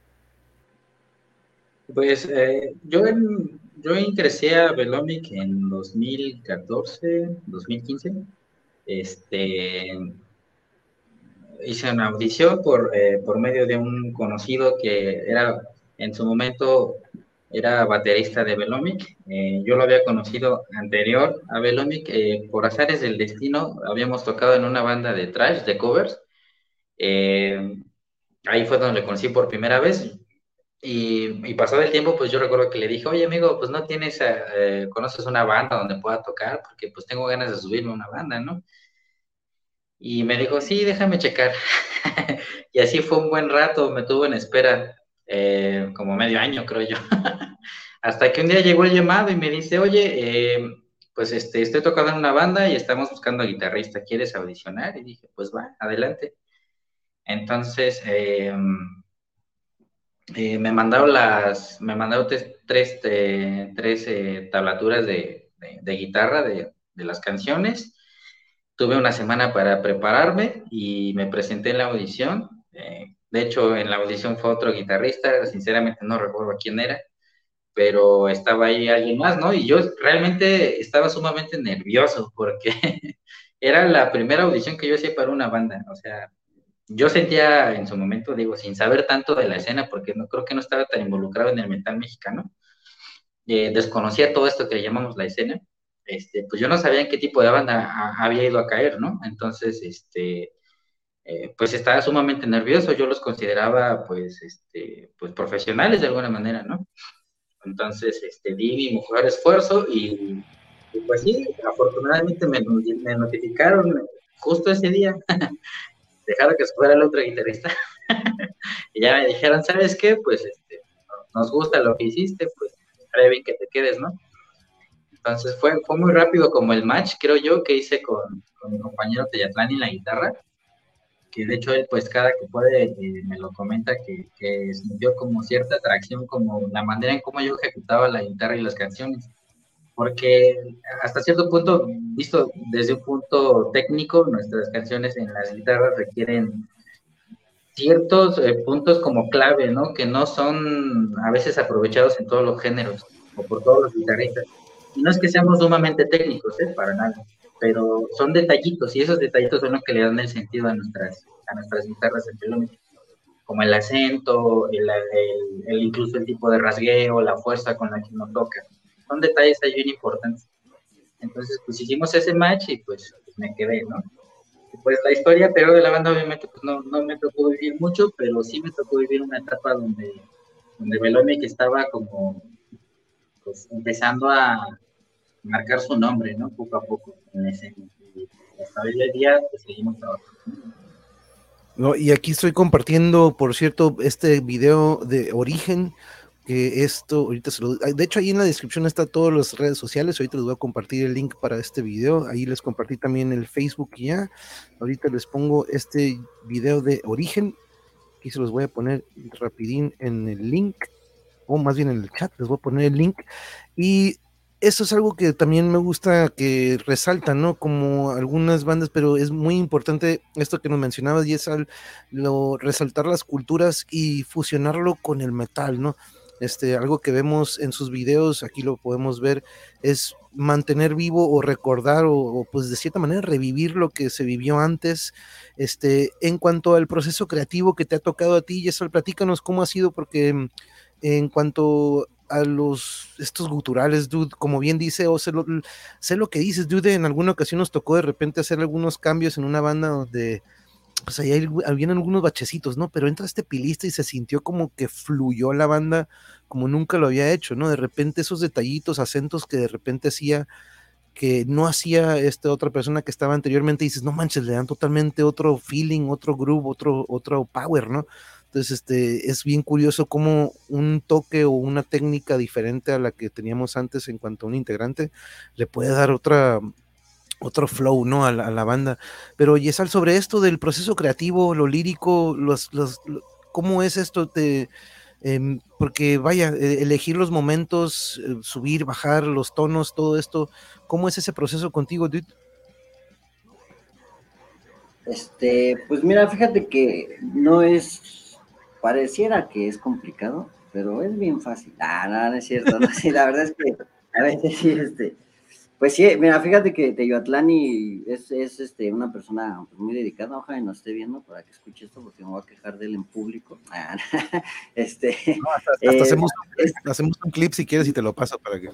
Pues eh, yo en, yo ingresé a Velomic en 2014, 2015. Este, hice una audición por, eh, por medio de un conocido que era en su momento era baterista de Velomic. Eh, yo lo había conocido anterior a Velomic. Eh, por azares del destino, habíamos tocado en una banda de trash, de covers. ahí fue donde lo conocí por primera vez. Y, y, pasado el tiempo, pues yo recuerdo que le dije, oye amigo, pues no tienes, eh, conoces una banda donde pueda tocar, porque pues tengo ganas de subirme a una banda, ¿no? Y me dijo, sí, déjame checar. [LAUGHS] y así fue un buen rato, me tuvo en espera, eh, como medio año, creo yo. [LAUGHS] Hasta que un día llegó el llamado y me dice, oye, eh, pues este, estoy tocando en una banda y estamos buscando guitarrista, ¿quieres audicionar? Y dije, pues va, adelante. Entonces, eh, eh, me mandaron las, me mandaron tres, eh, tres eh, tablaturas de, guitarra de, las canciones. Tuve una semana para prepararme y me presenté en la audición. de hecho, en la audición fue otro guitarrista, sinceramente no recuerdo quién era, pero estaba ahí alguien más, ¿no? Y yo realmente estaba sumamente nervioso porque [LAUGHS] era la primera audición que yo hacía para una banda, o sea, yo sentía en su momento, digo, sin saber tanto de la escena, porque no creo que no estaba tan involucrado en el metal mexicano, eh, desconocía todo esto que llamamos la escena, este, pues yo no sabía en qué tipo de banda había ido a caer, ¿no? Entonces, este, eh, pues estaba sumamente nervioso, yo los consideraba, pues, este, pues profesionales de alguna manera, ¿no? Entonces, este, di mi mejor esfuerzo y, pues sí, afortunadamente me, me notificaron justo ese día [LAUGHS] dejaron que se fuera el otro guitarrista. [LAUGHS] y ya me dijeron, ¿sabes qué? Pues este, nos gusta lo que hiciste, pues estaría bien que te quedes, ¿no? Entonces fue, fue muy rápido como el match, creo yo, que hice con, mi compañero Teyatlán en la guitarra, que de hecho él pues cada que puede eh, me lo comenta que, que sintió como cierta atracción, como la manera en cómo yo ejecutaba la guitarra y las canciones porque hasta cierto punto, visto desde un punto técnico, nuestras canciones en las guitarras requieren ciertos eh, puntos como clave, ¿no? Que no son a veces aprovechados en todos los géneros o por todos los guitarristas. Y no es que seamos sumamente técnicos, ¿eh? Para nada, pero son detallitos y esos detallitos son los que le dan el sentido a nuestras, a nuestras guitarras en como el acento, el, el, incluso el tipo de rasgueo, la fuerza con la que uno toca son detalles ahí bien importantes. Entonces, pues hicimos ese match y pues, me quedé, ¿no? pues la historia pero de la banda obviamente pues no, no me tocó vivir mucho, pero sí me tocó vivir una etapa donde, donde que estaba como pues empezando a marcar su nombre, ¿no? Poco a poco en ese hasta hoy día pues seguimos trabajando.
No, y aquí estoy compartiendo, por cierto, este video de origen que esto, ahorita se lo, de hecho ahí en la descripción está todas las redes sociales, ahorita les voy a compartir el link para este video, ahí les compartí también el Facebook ya, ahorita les pongo este video de origen, aquí se los voy a poner rapidín en el link, o más bien en el chat, les voy a poner el link, y eso es algo que también me gusta que resalta, ¿no? Como algunas bandas, pero es muy importante esto que nos mencionabas, y es al, lo, resaltar las culturas y fusionarlo con el metal, ¿no? Este, algo que vemos en sus videos, aquí lo podemos ver, es mantener vivo o recordar o, pues de cierta manera revivir lo que se vivió antes. Este, en cuanto al proceso creativo que te ha tocado a ti, Yesal, platícanos cómo ha sido, porque en cuanto a los estos guturales, dude, como bien dice, o sé lo, sé lo que dices, dude, en alguna ocasión nos tocó de repente hacer algunos cambios en una banda donde pues ahí habían algunos bachecitos, ¿no? Pero entra este pilista y se sintió como que fluyó la banda como nunca lo había hecho, ¿no? De repente esos detallitos, acentos que de repente hacía que no hacía esta otra persona que estaba anteriormente, dices, no manches, le dan totalmente otro feeling, otro groove, otro, otro power, ¿no? Entonces, este, es bien curioso cómo un toque o una técnica diferente a la que teníamos antes en cuanto a un integrante le puede dar otra, otro flow, ¿no? A la, banda. Pero Yesal, sobre esto del proceso creativo, lo lírico, los, los, ¿cómo es esto? Te, em, porque vaya, e, elegir los momentos, eh, subir, bajar los tonos, todo esto, ¿cómo es ese proceso contigo, dude?
Este, pues mira, fíjate que no es, pareciera que es complicado, pero es bien fácil. Ah, no es cierto, no, sí, la verdad es que a veces sí, este, pues sí, mira, fíjate que Teyoatlani es, es este, una persona muy dedicada, ojalá no esté viendo para que escuche esto, porque me voy a quejar de él en público. [LAUGHS] Este,
hasta, eh, hacemos, hacemos, un clip si quieres y te lo paso para que...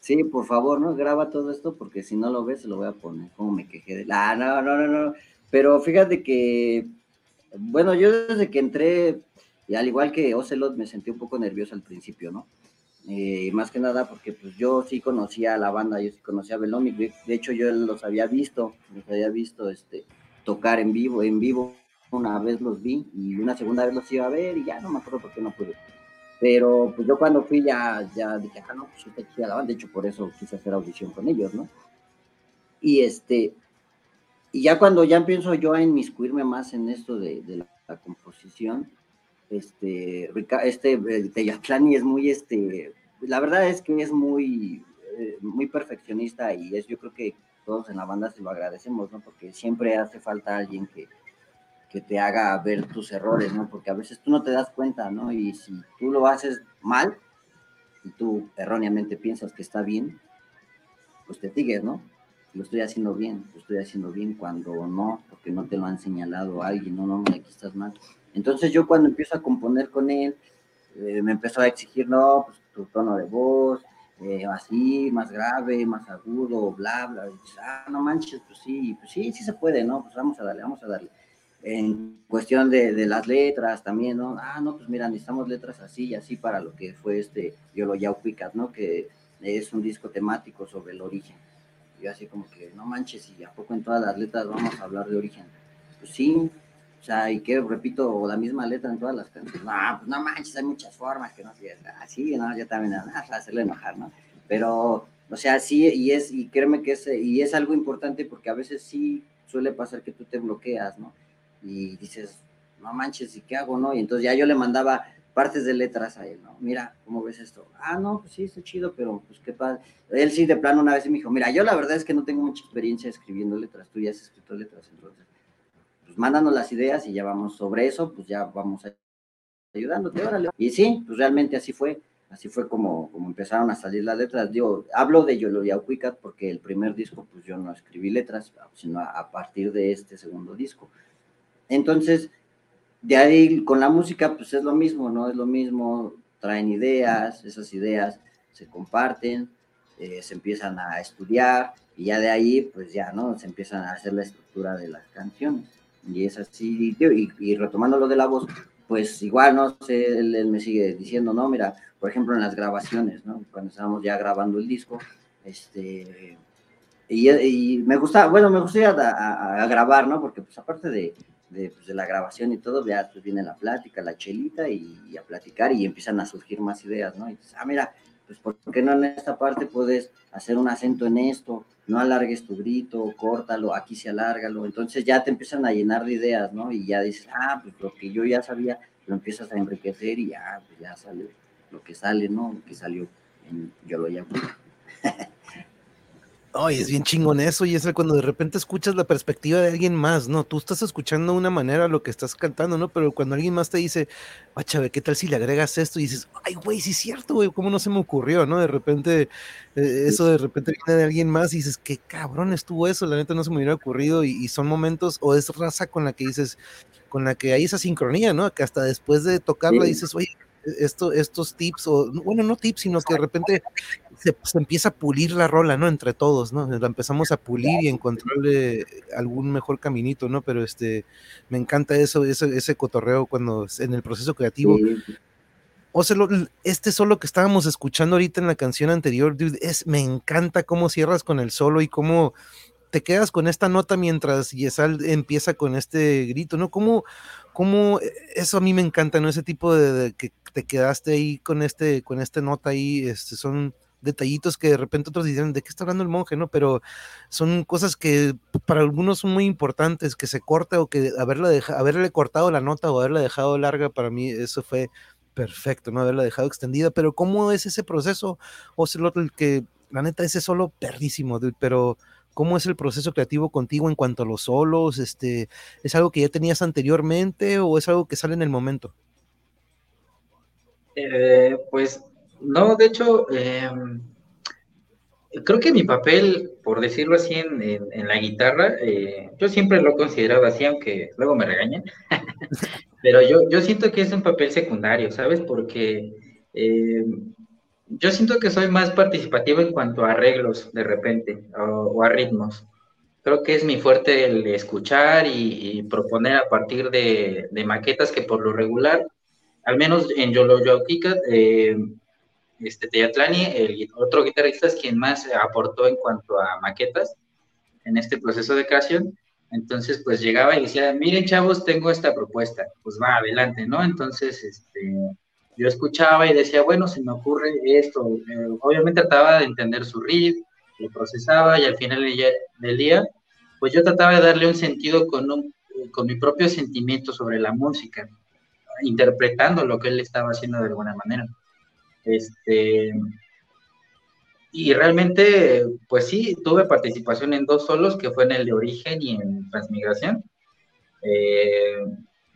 Sí, por favor, ¿no? Graba todo esto, porque si no lo ves, se lo voy a poner, como me quejé de... él. Ah, no, no, no, no, pero fíjate que, bueno, yo desde que entré, y al igual que Ocelot, me sentí un poco nervioso al principio, ¿no? Eh, más que nada porque pues yo sí conocía a la banda, yo sí conocía a Belomic, de, hecho yo los había visto, los había visto este, tocar en vivo, en vivo, una vez los vi y una segunda vez los iba a ver y ya no me acuerdo por qué no pude. Pero pues yo cuando fui ya, ya dije, ah, no, pues está chida la banda, de hecho por eso quise hacer audición con ellos, ¿no? Y este, y ya cuando ya empiezo yo a inmiscuirme más en esto de, de la composición, este, este Teyatlani es muy, este, la verdad es que es muy, eh, muy perfeccionista y es, yo creo que todos en la banda se lo agradecemos, ¿no? Porque siempre hace falta alguien que, que te haga ver tus errores, ¿no? Porque a veces tú no te das cuenta, ¿no? Y si tú lo haces mal y tú erróneamente piensas que está bien, pues te sigues, ¿no? Lo estoy haciendo bien, lo estoy haciendo bien cuando no, porque no te lo han señalado alguien, no, no, aquí estás mal. Entonces yo cuando empiezo a componer con él, eh, me empezó a exigir, no, pues tu tono de voz, eh, así, más grave, más agudo, bla, bla. Ah, no manches, pues sí, pues sí, sí se puede, ¿no? Pues vamos a darle, vamos a darle. En cuestión de, de las letras también, ¿no? Ah, no, pues mira, necesitamos letras así y así para lo que fue este Yolo Yao ¿no? Que es un disco temático sobre el origen. Yo así como que, no manches, y a poco en todas las letras vamos a hablar de origen. Pues sí, o sea, y que repito la misma letra en todas las canciones. No, pues no manches, hay muchas formas que no sé. Así, ¿no? Yo también, nada, [LAUGHS] hacerle enojar, ¿no? Pero, o sea, sí, y es, y créeme que es, y es algo importante porque a veces sí suele pasar que tú te bloqueas, ¿no? Y dices, no manches, ¿y qué hago, no? Y entonces ya yo le mandaba partes de letras a él, ¿no? Mira, ¿cómo ves esto? Ah, no, pues sí, está chido, pero pues qué padre. Él sí, de plano, una vez me dijo, mira, yo la verdad es que no tengo mucha experiencia escribiendo letras, tú ya has escrito letras, entonces pues mándanos las ideas y ya vamos sobre eso, pues ya vamos ayudándote, órale. Y sí, pues realmente así fue, así fue como, como empezaron a salir las letras. Digo, hablo de Yoloyauquicat porque el primer disco, pues yo no escribí letras, sino a, partir de este segundo disco. Entonces, de ahí con la música, pues es lo mismo, ¿no? Es lo mismo, traen ideas, esas ideas se comparten, eh, se empiezan a estudiar y ya de ahí, pues ya, ¿no? Se empiezan a hacer la estructura de las canciones. Y es así, y, retomando lo de la voz, pues igual, no sé, él, me sigue diciendo, no, mira, por ejemplo, en las grabaciones, ¿no? Cuando estábamos ya grabando el disco, este, y, me gusta, bueno, me gustaría a, grabar, ¿no? Porque pues aparte de, pues, de la grabación y todo, ya pues viene la plática, la chelita y, a platicar y empiezan a surgir más ideas, ¿no? Y dices, ah, mira, pues ¿por qué no en esta parte puedes hacer un acento en esto? No alargues tu grito, córtalo, aquí se alárgalo. Entonces ya te empiezan a llenar de ideas, ¿no? Y ya dices, ah, pues lo que yo ya sabía, lo empiezas a enriquecer y ya, pues ya sale lo que sale, ¿no? Lo que salió en Yo lo llamo. [LAUGHS]
Ay, es bien chingón eso, y es cuando de repente escuchas la perspectiva de alguien más, ¿no? Tú estás escuchando de una manera lo que estás cantando, ¿no? Pero cuando alguien más te dice, chave, ¿qué tal si le agregas esto? Y dices, ay, güey, sí es cierto, güey, ¿cómo no se me ocurrió, no? De repente, eh, eso de repente viene de alguien más y dices, qué cabrón estuvo eso, la neta no se me hubiera ocurrido, y, son momentos, o es raza con la que dices, con la que hay esa sincronía, ¿no? Que hasta después de tocarla dices, oye, esto, estos tips, o bueno, no tips, sino que de repente se, empieza a pulir la rola, ¿no? Entre todos, ¿no? La empezamos a pulir y encontrarle algún mejor caminito, ¿no? Pero este, me encanta eso, ese, ese cotorreo cuando en el proceso creativo. O sea, este solo que estábamos escuchando ahorita en la canción anterior, es, me encanta cómo cierras con el solo y cómo te quedas con esta nota mientras Yesal empieza con este grito, ¿no? ¿Cómo, cómo e, eso a mí me encanta, ¿no? Ese tipo de, que te quedaste ahí con este, con esta nota ahí, este, son detallitos que de repente otros dicen, ¿de qué está hablando el monje? ¿no? Pero son cosas que para algunos son muy importantes, que se corte o que haberle, haberle cortado la nota o haberla dejado larga, para mí eso fue perfecto, ¿no? Haberla dejado extendida, pero ¿cómo es ese proceso? O que, la neta, ese solo perrísimo, pero ¿cómo es el proceso creativo contigo en cuanto a los solos? Este, ¿Es algo que ya tenías anteriormente o es algo que sale en el momento?
Eh, pues no, de hecho, em, creo que mi papel, por decirlo así, en, la guitarra, eh, yo siempre lo he considerado así, aunque luego me regañen, [LAUGHS] pero yo, yo siento que es un papel secundario, ¿sabes? Porque em, yo siento que soy más participativo en cuanto a arreglos de repente o, a ritmos. Creo que es mi fuerte el escuchar y, proponer a partir de, maquetas que por lo regular, al menos en Yolo Yautica, eh, este, Teatlani, el otro guitarrista, es quien más aportó en cuanto a maquetas en este proceso de creación. Entonces, pues llegaba y decía, miren chavos, tengo esta propuesta, pues va adelante, ¿no? Entonces, este, yo escuchaba y decía, bueno, se me ocurre esto. Eh, obviamente trataba de entender su riff, lo procesaba y al final del día, pues yo trataba de darle un sentido con, un, con mi propio sentimiento sobre la música, interpretando lo que él estaba haciendo de alguna manera. Este, y realmente, pues sí, tuve participación en dos solos, que fue en el de origen y en transmigración. Eh,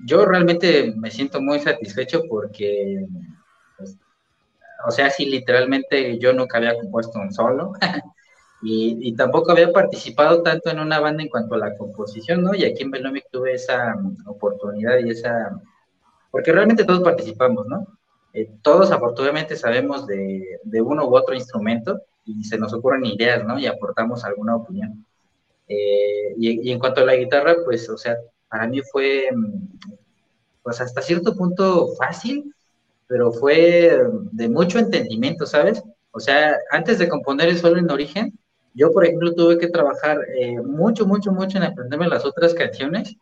yo realmente me siento muy satisfecho porque, pues, o sea, sí, literalmente yo nunca había compuesto un solo [LAUGHS] y, tampoco había participado tanto en una banda en cuanto a la composición, ¿no? Y aquí en Belomic tuve esa oportunidad y esa, porque realmente todos participamos, ¿no? Eh, todos afortunadamente sabemos de, uno u otro instrumento y se nos ocurren ideas, ¿no? Y aportamos alguna opinión. Eh, y, en cuanto a la guitarra, pues, o sea, para mí fue, pues, hasta cierto punto fácil, pero fue de mucho entendimiento, ¿sabes? O sea, antes de componer el solo en origen, yo, por ejemplo, tuve que trabajar eh, mucho, mucho, mucho en aprenderme las otras canciones.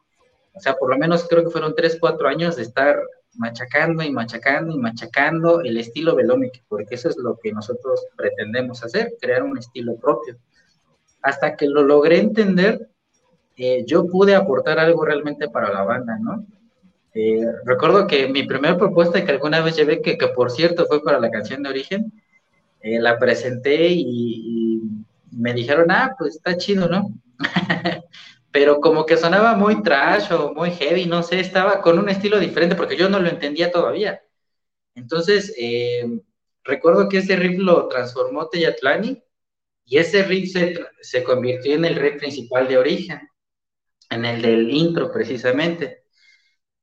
O sea, por lo menos creo que fueron tres, cuatro años de estar machacando y machacando y machacando el estilo velómico, porque eso es lo que nosotros pretendemos hacer, crear un estilo propio. Hasta que lo logré entender, eh, yo pude aportar algo realmente para la banda, ¿no? Eh, recuerdo que mi primera propuesta que alguna vez llevé, que, que por cierto fue para la canción de origen, eh, la presenté y, y, me dijeron, ah, pues está chido, ¿no? [LAUGHS] pero como que sonaba muy trash o muy heavy, no sé, estaba con un estilo diferente porque yo no lo entendía todavía. Entonces, eh, recuerdo que ese riff lo transformó Teyatlani y ese riff se, convirtió en el riff principal de origen, en el del intro precisamente.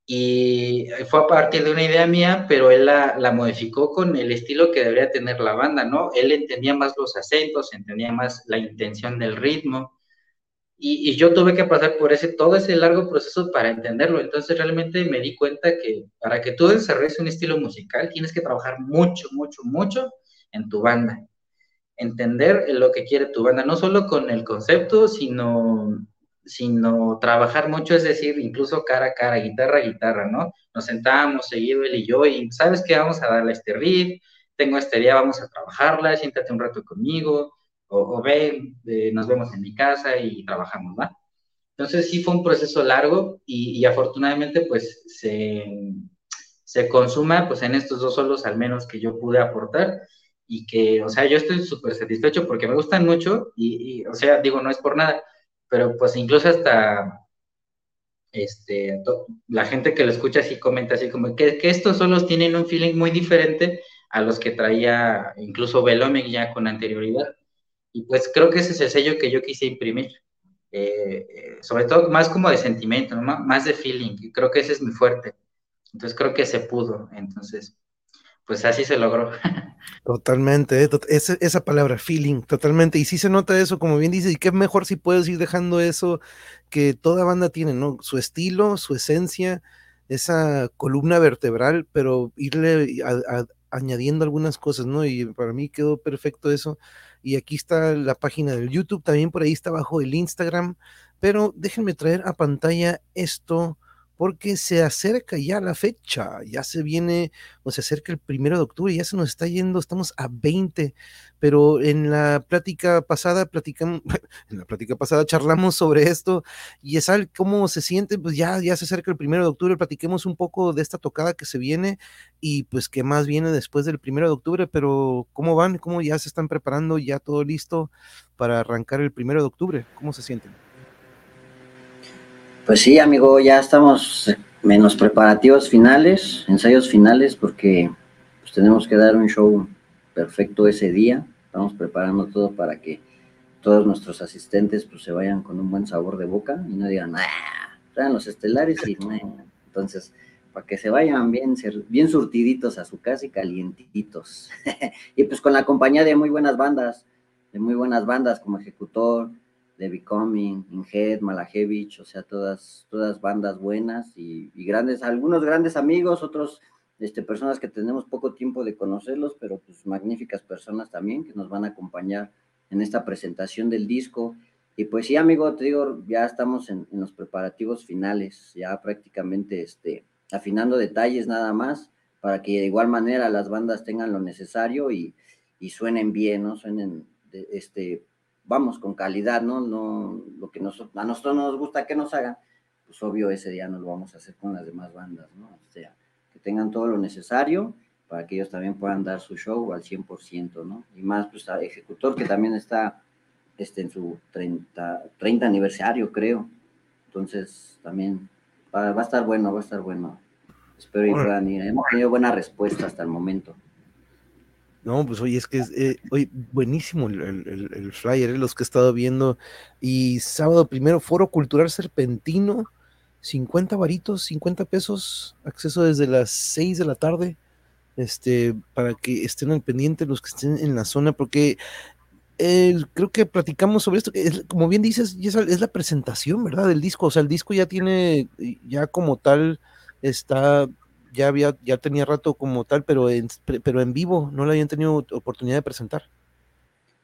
Y fue a partir de una idea mía, pero él la, la, modificó con el estilo que debería tener la banda, ¿no? Él entendía más los acentos, entendía más la intención del ritmo, y, yo tuve que pasar por ese, todo ese largo proceso para entenderlo. Entonces realmente me di cuenta que para que tú desarrolles un estilo musical tienes que trabajar mucho, mucho, mucho en tu banda. Entender lo que quiere tu banda, no solo con el concepto, sino sino trabajar mucho, es decir, incluso cara a cara, guitarra a guitarra, ¿no? Nos sentábamos seguido él y yo y, ¿sabes qué? Vamos a darle este riff, tengo este día, vamos a trabajarla, siéntate un rato conmigo, o, ven, eh, nos vemos en mi casa y trabajamos, ¿va? Entonces sí fue un proceso largo y, afortunadamente pues se, se, consuma pues en estos dos solos al menos que yo pude aportar y que, o sea, yo estoy súper satisfecho porque me gustan mucho y, o sea, digo, no es por nada, pero pues incluso hasta este, la gente que lo escucha así comenta así como que, estos solos tienen un feeling muy diferente a los que traía incluso Velomec ya con anterioridad. Y pues creo que ese es el sello que yo quise imprimir. Eh, eh, sobre todo más como de sentimiento, más de feeling. Y creo que ese es mi fuerte. Entonces creo que se pudo. Entonces, pues así se logró. [LAUGHS]
Totalmente, eh, esa, esa, palabra, feeling, totalmente. Y sí se nota eso, como bien dices, y qué mejor si puedes ir dejando eso que toda banda tiene, ¿no? Su estilo, su esencia, esa columna vertebral, pero irle añadiendo algunas cosas, ¿no? Y para mí quedó perfecto eso y aquí está la página del YouTube, también por ahí está abajo el Instagram, pero déjenme traer a pantalla esto porque se acerca ya la fecha, ya se viene o se acerca el primero de octubre, ya se nos está yendo, estamos a 20, pero en la plática pasada, platicamos, [LAUGHS] en la plática pasada charlamos sobre esto y es al cómo se siente, pues ya, ya se acerca el primero de octubre, platiquemos un poco de esta tocada que se viene y pues qué más viene después del primero de octubre, pero cómo van, cómo ya se están preparando, ya todo listo para arrancar el primero de octubre, cómo se sienten.
Pues sí, amigo, ya estamos en los preparativos finales, ensayos finales, porque pues, tenemos que dar un show perfecto ese día. Estamos preparando todo para que todos nuestros asistentes pues se vayan con un buen sabor de boca y no digan, ah, traen los estelares y entonces para que se vayan bien, bien surtiditos a su casa y calientitos. [LAUGHS] y pues con la compañía de muy buenas bandas, de muy buenas bandas como Ejecutor, The Becoming, Inhead, Malajevich, o sea, todas, todas bandas buenas y, grandes, algunos grandes amigos, otros este, personas que tenemos poco tiempo de conocerlos, pero pues magníficas personas también que nos van a acompañar en esta presentación del disco. Y pues sí, amigo, te digo, ya estamos en, los preparativos finales, ya prácticamente este, afinando detalles nada más, para que de igual manera las bandas tengan lo necesario y, y suenen bien, ¿no? Suenen este, vamos, con calidad, ¿no? No, lo que nos, a nosotros nos gusta que nos hagan, pues obvio ese día no lo vamos a hacer con las demás bandas, ¿no? O sea, que tengan todo lo necesario para que ellos también puedan dar su show al 100%, ¿no? Y más, pues, a Ejecutor, que también está este, en su 30, 30 aniversario, creo. Entonces, también va, va, a estar bueno, va a estar bueno. Espero que puedan ir. Hemos tenido buena respuesta hasta el momento.
No, pues oye, es que es eh, buenísimo el, flyer, eh, los que he estado viendo. Y sábado primero, Foro Cultural Serpentino, 50 varitos, 50 pesos, acceso desde las 6 de la tarde, este, para que estén al pendiente los que estén en la zona, porque creo que platicamos sobre esto, que como bien dices, es, es la presentación, ¿verdad? Del disco, o sea, el disco ya tiene, ya como tal, está ya había, ya tenía rato como tal, pero en, pero en vivo no la habían tenido oportunidad de presentar.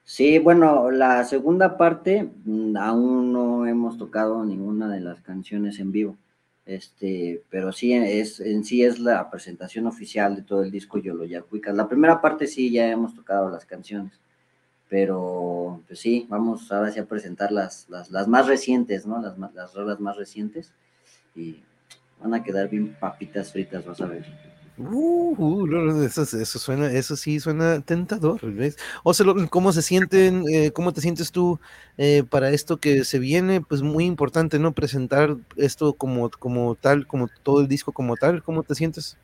Sí, bueno, la segunda parte mm, aún no hemos tocado ninguna de las canciones en vivo. Este, pero sí es en sí es la presentación oficial de todo el disco Yolo Yacuicas. La primera parte sí ya hemos tocado las canciones, pero pues sí, vamos ahora sí a presentar las, las, las más recientes, ¿no? Las, las rolas más recientes y Van a quedar bien papitas fritas, vas a ver. Uh,
eso, suena, eso sí suena tentador. ¿ves? O sea, ¿cómo se sienten, eh, cómo te sientes tú eh, para esto que se viene? Pues muy importante, ¿no? Presentar esto como, como tal, como todo el disco como tal. ¿Cómo te sientes?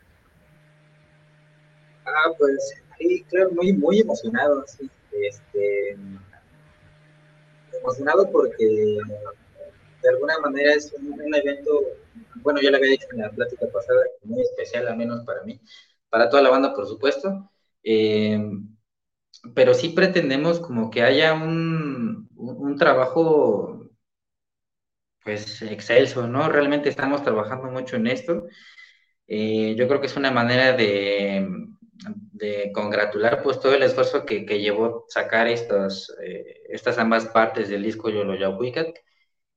Ah, pues sí, claro, muy, muy emocionado, sí. Este, emocionado porque de alguna manera es un evento bueno, ya lo había dicho en la plática pasada, muy especial, al menos para mí, para toda la banda, por supuesto. Eh, pero sí pretendemos como que haya un, un, trabajo, pues, excelso, ¿no? Realmente estamos trabajando mucho en esto. Eh, yo creo que es una manera de, de congratular pues todo el esfuerzo que, que llevó sacar estos, eh, estas ambas partes del disco Yolo Wicked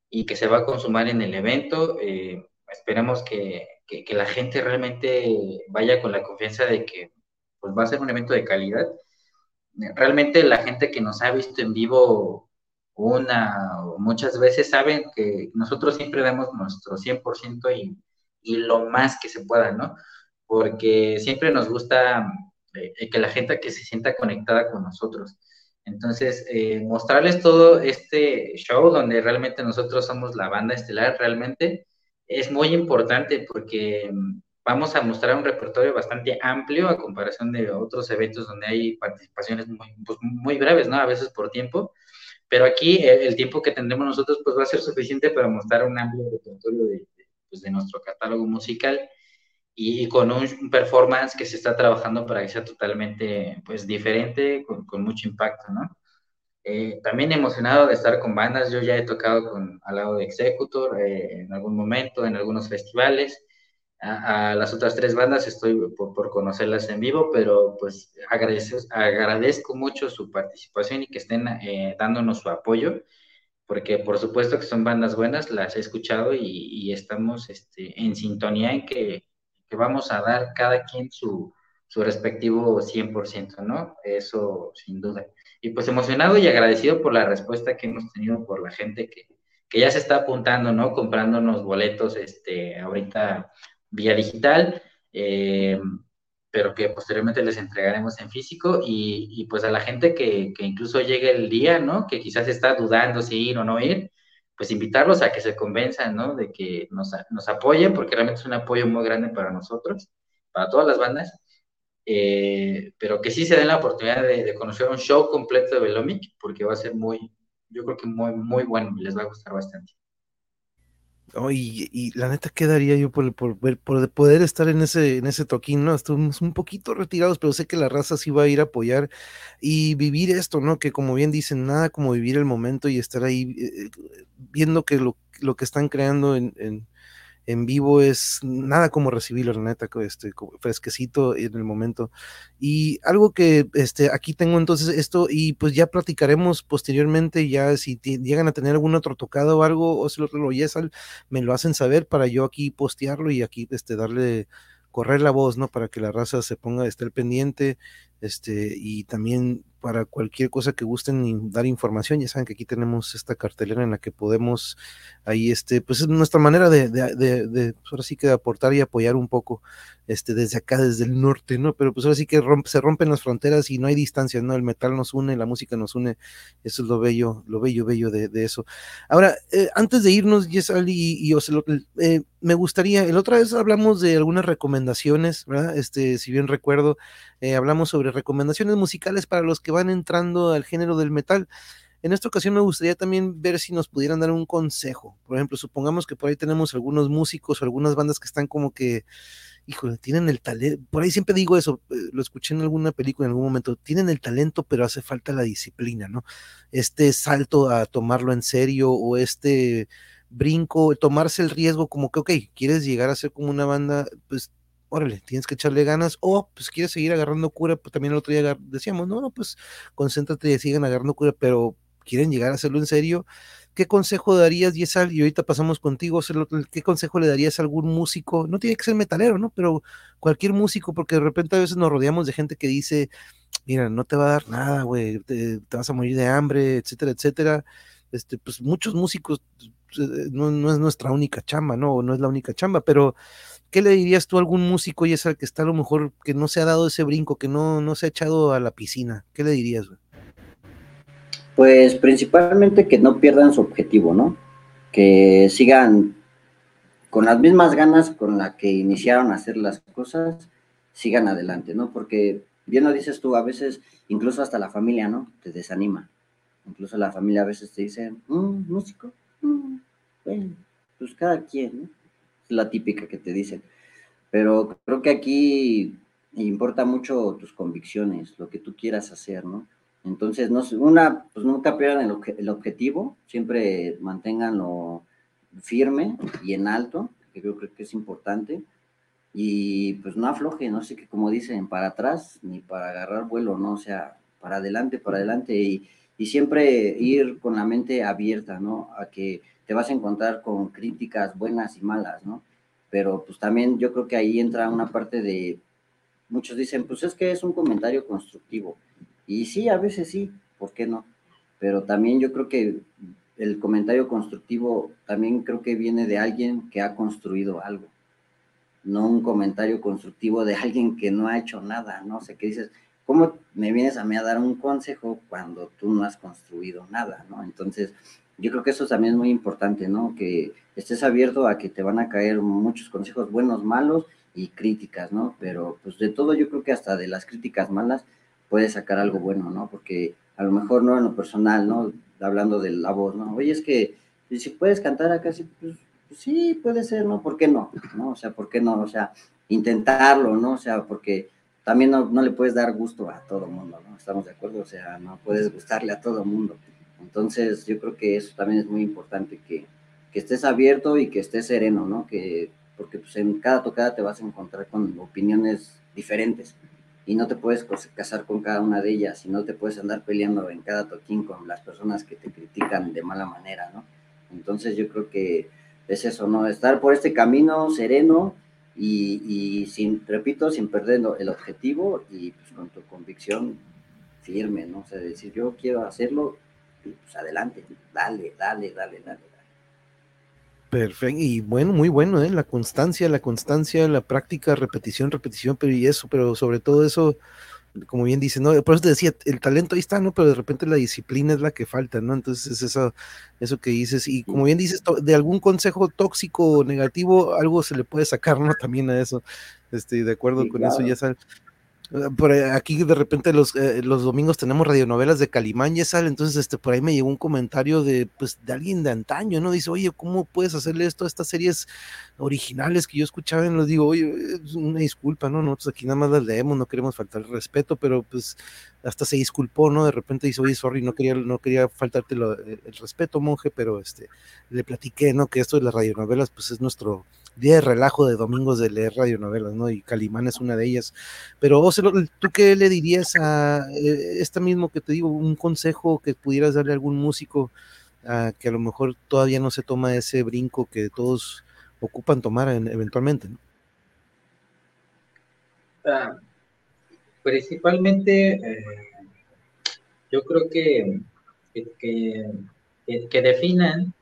y que se va a consumar en el evento. Eh, esperemos que, que, la gente realmente vaya con la confianza de que pues, va a ser un evento de calidad. Realmente la gente que nos ha visto en vivo una o muchas veces saben que nosotros siempre damos nuestro 100% y, y lo más que se pueda, ¿no? Porque siempre nos gusta eh, que la gente que se sienta conectada con nosotros. Entonces, eh, mostrarles todo este show donde realmente nosotros somos la banda estelar, realmente es muy importante porque mm, vamos a mostrar un repertorio bastante amplio a comparación de otros eventos donde hay participaciones muy, pues, muy breves, ¿no? A veces por tiempo. Pero aquí eh, el, tiempo que tendremos nosotros pues va a ser suficiente para mostrar un amplio repertorio de, pues, de nuestro catálogo musical y, con un, performance que se está trabajando para que sea totalmente pues diferente, con, con mucho impacto, ¿no? Eh, también emocionado de estar con bandas, yo ya he tocado con, al lado de Executor eh, en algún momento, en algunos festivales, a, las otras tres bandas estoy por, por, conocerlas en vivo, pero pues agradezco, agradezco mucho su participación y que estén eh, dándonos su apoyo, porque por supuesto que son bandas buenas, las he escuchado y, y estamos este, en sintonía en que que vamos a dar cada quien su, su respectivo 100%, ¿no? Eso sin duda. Y pues emocionado y agradecido por la respuesta que hemos tenido por la gente que, que ya se está apuntando, ¿no? Comprándonos boletos este, ahorita vía digital, eh, pero que posteriormente les entregaremos en físico y, y pues a la gente que, que, incluso llegue el día, ¿no? Que quizás está dudando si ir o no ir, pues invitarlos a que se convenzan, ¿no? De que nos, nos apoyen, porque realmente es un apoyo muy grande para nosotros, para todas las bandas, eh, pero que sí se den la oportunidad de, conocer un show completo de Velomic, porque va a ser muy, yo creo que muy, muy bueno les va a gustar bastante.
Oh, y, la neta quedaría yo por, por, por, poder estar en ese, en ese toquín, ¿no? Estuvimos un poquito retirados, pero sé que la raza sí va a ir a apoyar y vivir esto, ¿no? Que como bien dicen, nada como vivir el momento y estar ahí eh, viendo que lo, lo que están creando en, en, en vivo es nada como recibirlo, la neta, este, fresquecito en el momento. Y algo que este, aquí tengo entonces esto, y pues ya platicaremos posteriormente, ya si llegan a tener algún otro tocado o algo, o si lo, lo yesan, me lo hacen saber para yo aquí postearlo y aquí este, darle correr la voz, ¿no? Para que la raza se ponga, esté al pendiente, este, y también para cualquier cosa que gusten dar información, ya saben que aquí tenemos esta cartelera en la que podemos, ahí este, pues es nuestra manera de, pues ahora sí que aportar y apoyar un poco, este, desde acá, desde el norte, ¿no? Pero pues ahora sí que se rompen las fronteras y no hay distancia, ¿no? El metal nos une, la música nos une, eso es lo bello, lo bello, bello de, eso. Ahora, eh, antes de irnos, Yesal y, y eh, me gustaría, el otra vez hablamos de algunas recomendaciones, ¿verdad? Este, si bien recuerdo, eh, hablamos sobre recomendaciones musicales para los que van entrando al género del metal. En esta ocasión me gustaría también ver si nos pudieran dar un consejo. Por ejemplo, supongamos que por ahí tenemos algunos músicos o algunas bandas que están como que, híjole, tienen el talento, por ahí siempre digo eso, eh, lo escuché en alguna película en algún momento, tienen el talento, pero hace falta la disciplina, ¿no? Este salto a tomarlo en serio o este brinco, tomarse el riesgo como que, ok, quieres llegar a ser como una banda, pues órale, tienes que echarle ganas, o pues quieres seguir agarrando cura, pues también el otro día decíamos, no, no, pues concéntrate y sigan agarrando cura, pero quieren llegar a hacerlo en serio, ¿qué consejo darías, Yesal? Y ahorita pasamos contigo, ¿qué consejo le darías a algún músico? No tiene que ser metalero, ¿no? Pero cualquier músico, porque de repente a veces nos rodeamos de gente que dice, mira, no te va a dar nada, güey, te, vas a morir de hambre, etcétera, etcétera. Este, pues muchos músicos, eh, no, no es nuestra única chamba, ¿no? No es la única chamba, pero ¿qué le dirías tú a algún músico y es el que está a lo mejor que no se ha dado ese brinco, que no, no se ha echado a la piscina? ¿Qué le dirías?
Pues principalmente que no pierdan su objetivo, ¿no? Que sigan con las mismas ganas con las que iniciaron a hacer las cosas, sigan adelante, ¿no? Porque bien lo dices tú, a veces incluso hasta la familia, ¿no? Te desanima. Incluso la familia a veces te dice, mm, músico, mm, bueno, pues cada quien, ¿no? La típica que te dicen. Pero creo que aquí importa mucho tus convicciones, lo que tú quieras hacer, ¿no? Entonces, no, una, pues nunca pierdan el, objetivo, siempre manténganlo firme y en alto, que yo creo que es importante, y pues no afloje, no sé que como dicen, para atrás ni para agarrar vuelo, ¿no? O sea, para adelante, para adelante, y, y siempre ir con la mente abierta, ¿no? A que te vas a encontrar con críticas buenas y malas, ¿no? Pero pues también yo creo que ahí entra una parte de, muchos dicen, pues es que es un comentario constructivo. Y sí, a veces sí, ¿por qué no? Pero también yo creo que el comentario constructivo también creo que viene de alguien que ha construido algo, no un comentario constructivo de alguien que no ha hecho nada, ¿no? sé, qué dices, ¿cómo me vienes a mí a dar un consejo cuando tú no has construido nada, ¿no? Entonces, yo creo que eso también es muy importante, ¿no? Que estés abierto a que te van a caer muchos consejos buenos, malos y críticas, ¿no? Pero pues de todo yo creo que hasta de las críticas malas puedes sacar algo bueno, ¿no? Porque a lo mejor no en lo personal, ¿no? Hablando de la voz, ¿no? Oye, es que si puedes cantar acá, sí, pues, pues, sí, puede ser, ¿no? ¿Por qué no? ¿No? O sea, ¿por qué no? O sea, intentarlo, ¿no? O sea, porque también no, no le puedes dar gusto a todo mundo, ¿no? Estamos de acuerdo, o sea, no puedes gustarle a todo mundo. Entonces, yo creo que eso también es muy importante, que, que estés abierto y que estés sereno, ¿no? Que, porque pues, en cada tocada te vas a encontrar con opiniones diferentes y no te puedes casar con cada una de ellas y no te puedes andar peleando en cada toquín con las personas que te critican de mala manera, ¿no? Entonces yo creo que es eso, ¿no? Estar por este camino sereno y, y sin, repito, sin perder el objetivo y pues con tu convicción firme, ¿no? O sea, decir, yo quiero hacerlo pues adelante, dale, dale, dale, dale.
Perfecto, y bueno, muy bueno, ¿eh? la constancia, la constancia, la práctica, repetición, repetición, pero y eso, pero sobre todo eso, como bien dice, ¿no? Por eso te decía, el talento ahí está, ¿no? Pero de repente la disciplina es la que falta, ¿no? Entonces es eso, eso que dices, y como bien dices, de algún consejo tóxico o negativo, algo se le puede sacar, ¿no? [LAUGHS] También a eso, este, de acuerdo con eso, ya sabes. Por aquí de repente los, eh, los domingos tenemos radionovelas de Calimán y sale, entonces este, por ahí me llegó un comentario de, pues, de alguien de antaño, ¿no? Dice, oye, ¿cómo puedes hacerle esto a estas series originales que yo escuchaba? Y les digo, oye, es una disculpa, ¿no? Nosotros aquí nada más las leemos, no queremos faltar el respeto, pero pues hasta se disculpó, ¿no? De repente dice, oye, sorry, no quería, no quería faltarte el respeto, monje, pero este, le platiqué, ¿no? Que esto de las radionovelas, pues es nuestro día de relajo de domingos de leer radionovelas, ¿no? Y Calimán es una de ellas. Pero, ¿tú qué le dirías a eh, esta mismo que te digo, un consejo que pudieras darle a algún músico que a lo mejor todavía no se toma ese brinco que todos ocupan tomar eventualmente, ¿no?
Principalmente, eh, yo creo que, que, que definan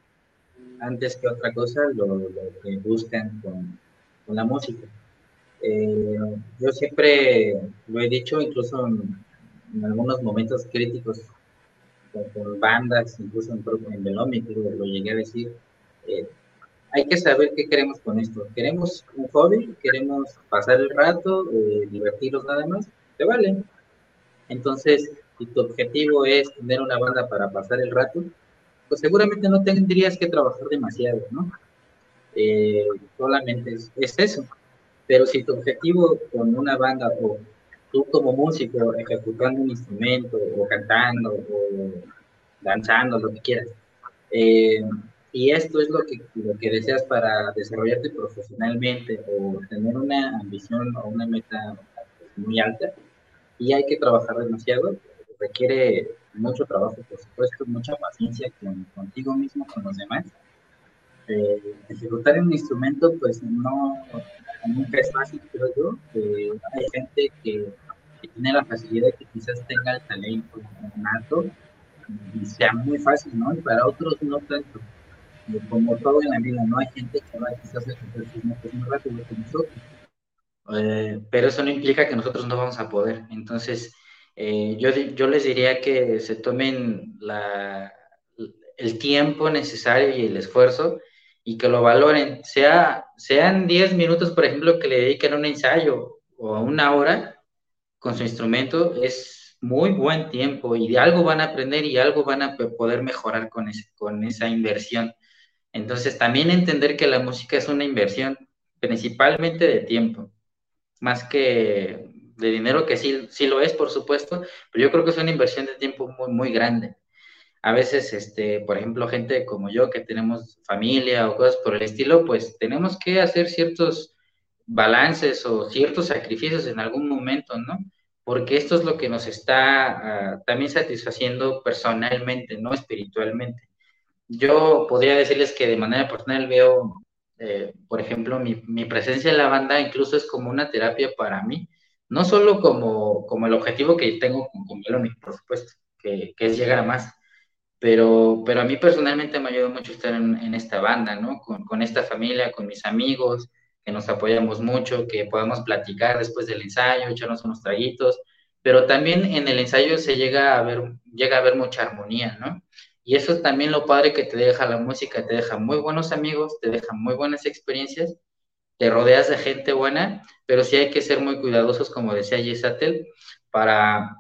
antes que otra cosa lo, que buscan con, la música. Eh, yo siempre lo he dicho, incluso en, algunos momentos críticos con, bandas, incluso en, en Belomi, lo, lo llegué a decir, eh, hay que saber qué queremos con esto. ¿Queremos un hobby? ¿Queremos pasar el rato? Eh, ¿Divertirnos nada más? Te vale. Entonces, si tu objetivo es tener una banda para pasar el rato, pues seguramente no tendrías que trabajar demasiado, ¿no? Eh, solamente es, eso. Pero si tu objetivo con una banda o tú como músico ejecutando un instrumento o cantando o danzando, lo que quieras, eh, y esto es lo que, lo que deseas para desarrollarte profesionalmente o tener una ambición o una meta muy alta, y hay que trabajar demasiado, requiere mucho trabajo, por supuesto, mucha paciencia con, contigo mismo, con los demás. Eh, ejecutar un instrumento, pues no, nunca es fácil, creo yo. Eh, hay gente que, tiene la facilidad que quizás tenga el talento nato y sea muy fácil, ¿no? Y para otros no tanto. Como todo en la vida, ¿no? Hay gente que va quizás a ejecutar sus notas muy rápido que nosotros. Eh, pero eso no implica que nosotros no vamos a poder. Entonces, eh, yo, yo, les diría que se tomen la, el tiempo necesario y el esfuerzo y que lo valoren. Sea, sean 10 minutos, por ejemplo, que le dediquen a un ensayo o una hora con su instrumento, es muy buen tiempo y de algo van a aprender y algo van a poder mejorar con, con esa inversión. Entonces, también entender que la música es una inversión principalmente de tiempo, más que de dinero, que sí, sí lo es, por supuesto, pero yo creo que es una inversión de tiempo muy, muy grande. A veces, este, por ejemplo, gente como yo que tenemos familia o cosas por el estilo, pues tenemos que hacer ciertos balances o ciertos sacrificios en algún momento, ¿no? Porque esto es lo que nos está ah, también satisfaciendo personalmente, no espiritualmente. yo podría decirles que de manera personal veo, eh, por ejemplo, mi, mi, presencia en la banda incluso es como una terapia para mí, no solo como, como el objetivo que tengo con, con por supuesto, que, que, es llegar a más, pero, pero a mí personalmente me ayudado mucho estar en, esta banda, ¿no? Con, con, esta familia, con mis amigos, que nos apoyamos mucho, que podamos platicar después del ensayo, echarnos unos traguitos, pero también en el ensayo se llega a ver, llega a ver mucha armonía, ¿no? Y eso es también lo padre que te deja la música, te deja muy buenos amigos, te deja muy buenas experiencias, te rodeas de gente buena, pero sí hay que ser muy cuidadosos, como decía Yesatel, para,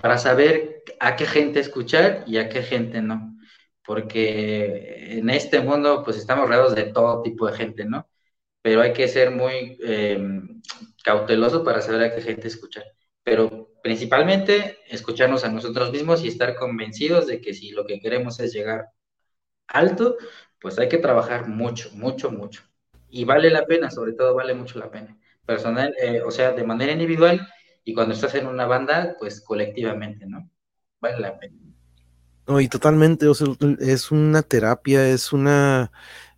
para saber a qué gente escuchar y a qué gente no. Porque en este mundo, pues estamos rodeados de todo tipo de gente, ¿no? Pero hay que ser muy eh, cauteloso para saber a qué gente escuchar. Pero principalmente escucharnos a nosotros mismos y estar convencidos de que si lo que queremos es llegar alto, pues hay que trabajar mucho, mucho, mucho. Y vale la pena, sobre todo vale mucho la pena. Personal, eh, o sea, de manera individual y cuando estás en una banda, pues colectivamente, ¿no? Vale la pena.
No, y totalmente, o sea, es una terapia, es una,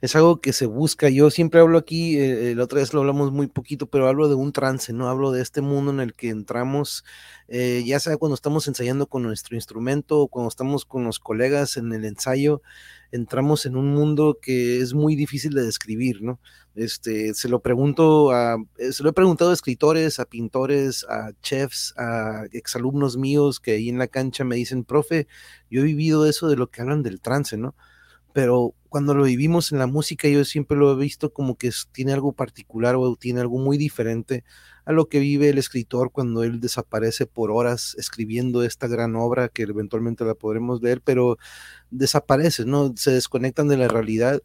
es algo que se busca. Yo siempre hablo aquí, eh, la otra vez lo hablamos muy poquito, pero hablo de un trance, ¿no? Hablo de este mundo en el que entramos, eh, ya sea cuando estamos ensayando con nuestro instrumento o cuando estamos con los colegas en el ensayo, entramos en un mundo que es muy difícil de describir, ¿no? Este, se lo pregunto a, eh, se lo he preguntado a escritores, a pintores, a chefs, a exalumnos míos que ahí en la cancha me dicen, profe, yo he vivido eso de lo que hablan del trance, ¿no? Pero cuando lo vivimos en la música, yo siempre lo he visto como que tiene algo particular o tiene algo muy diferente a lo que vive el escritor cuando él desaparece por horas escribiendo esta gran obra que eventualmente la podremos leer, pero desaparece, ¿no? Se desconectan de la realidad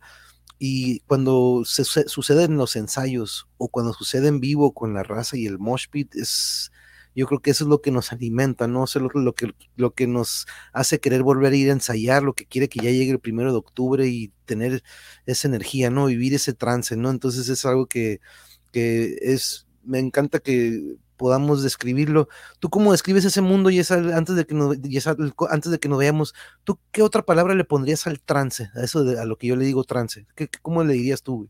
y cuando suceden los ensayos o cuando sucede en vivo con la raza y el mosh pit es yo creo que eso es lo que nos alimenta, ¿no? Es lo, que, lo que nos hace querer volver a ir a ensayar, lo que quiere que ya llegue el primero de octubre y tener esa energía, ¿no? Vivir ese trance, ¿no? Entonces es algo que, que es, me encanta que podamos describirlo. ¿Tú cómo describes ese mundo, y antes de que nos, antes de que nos veamos? ¿Tú qué otra palabra le pondrías al trance, a eso a lo que yo le digo trance? ¿Qué, ¿Cómo le dirías tú?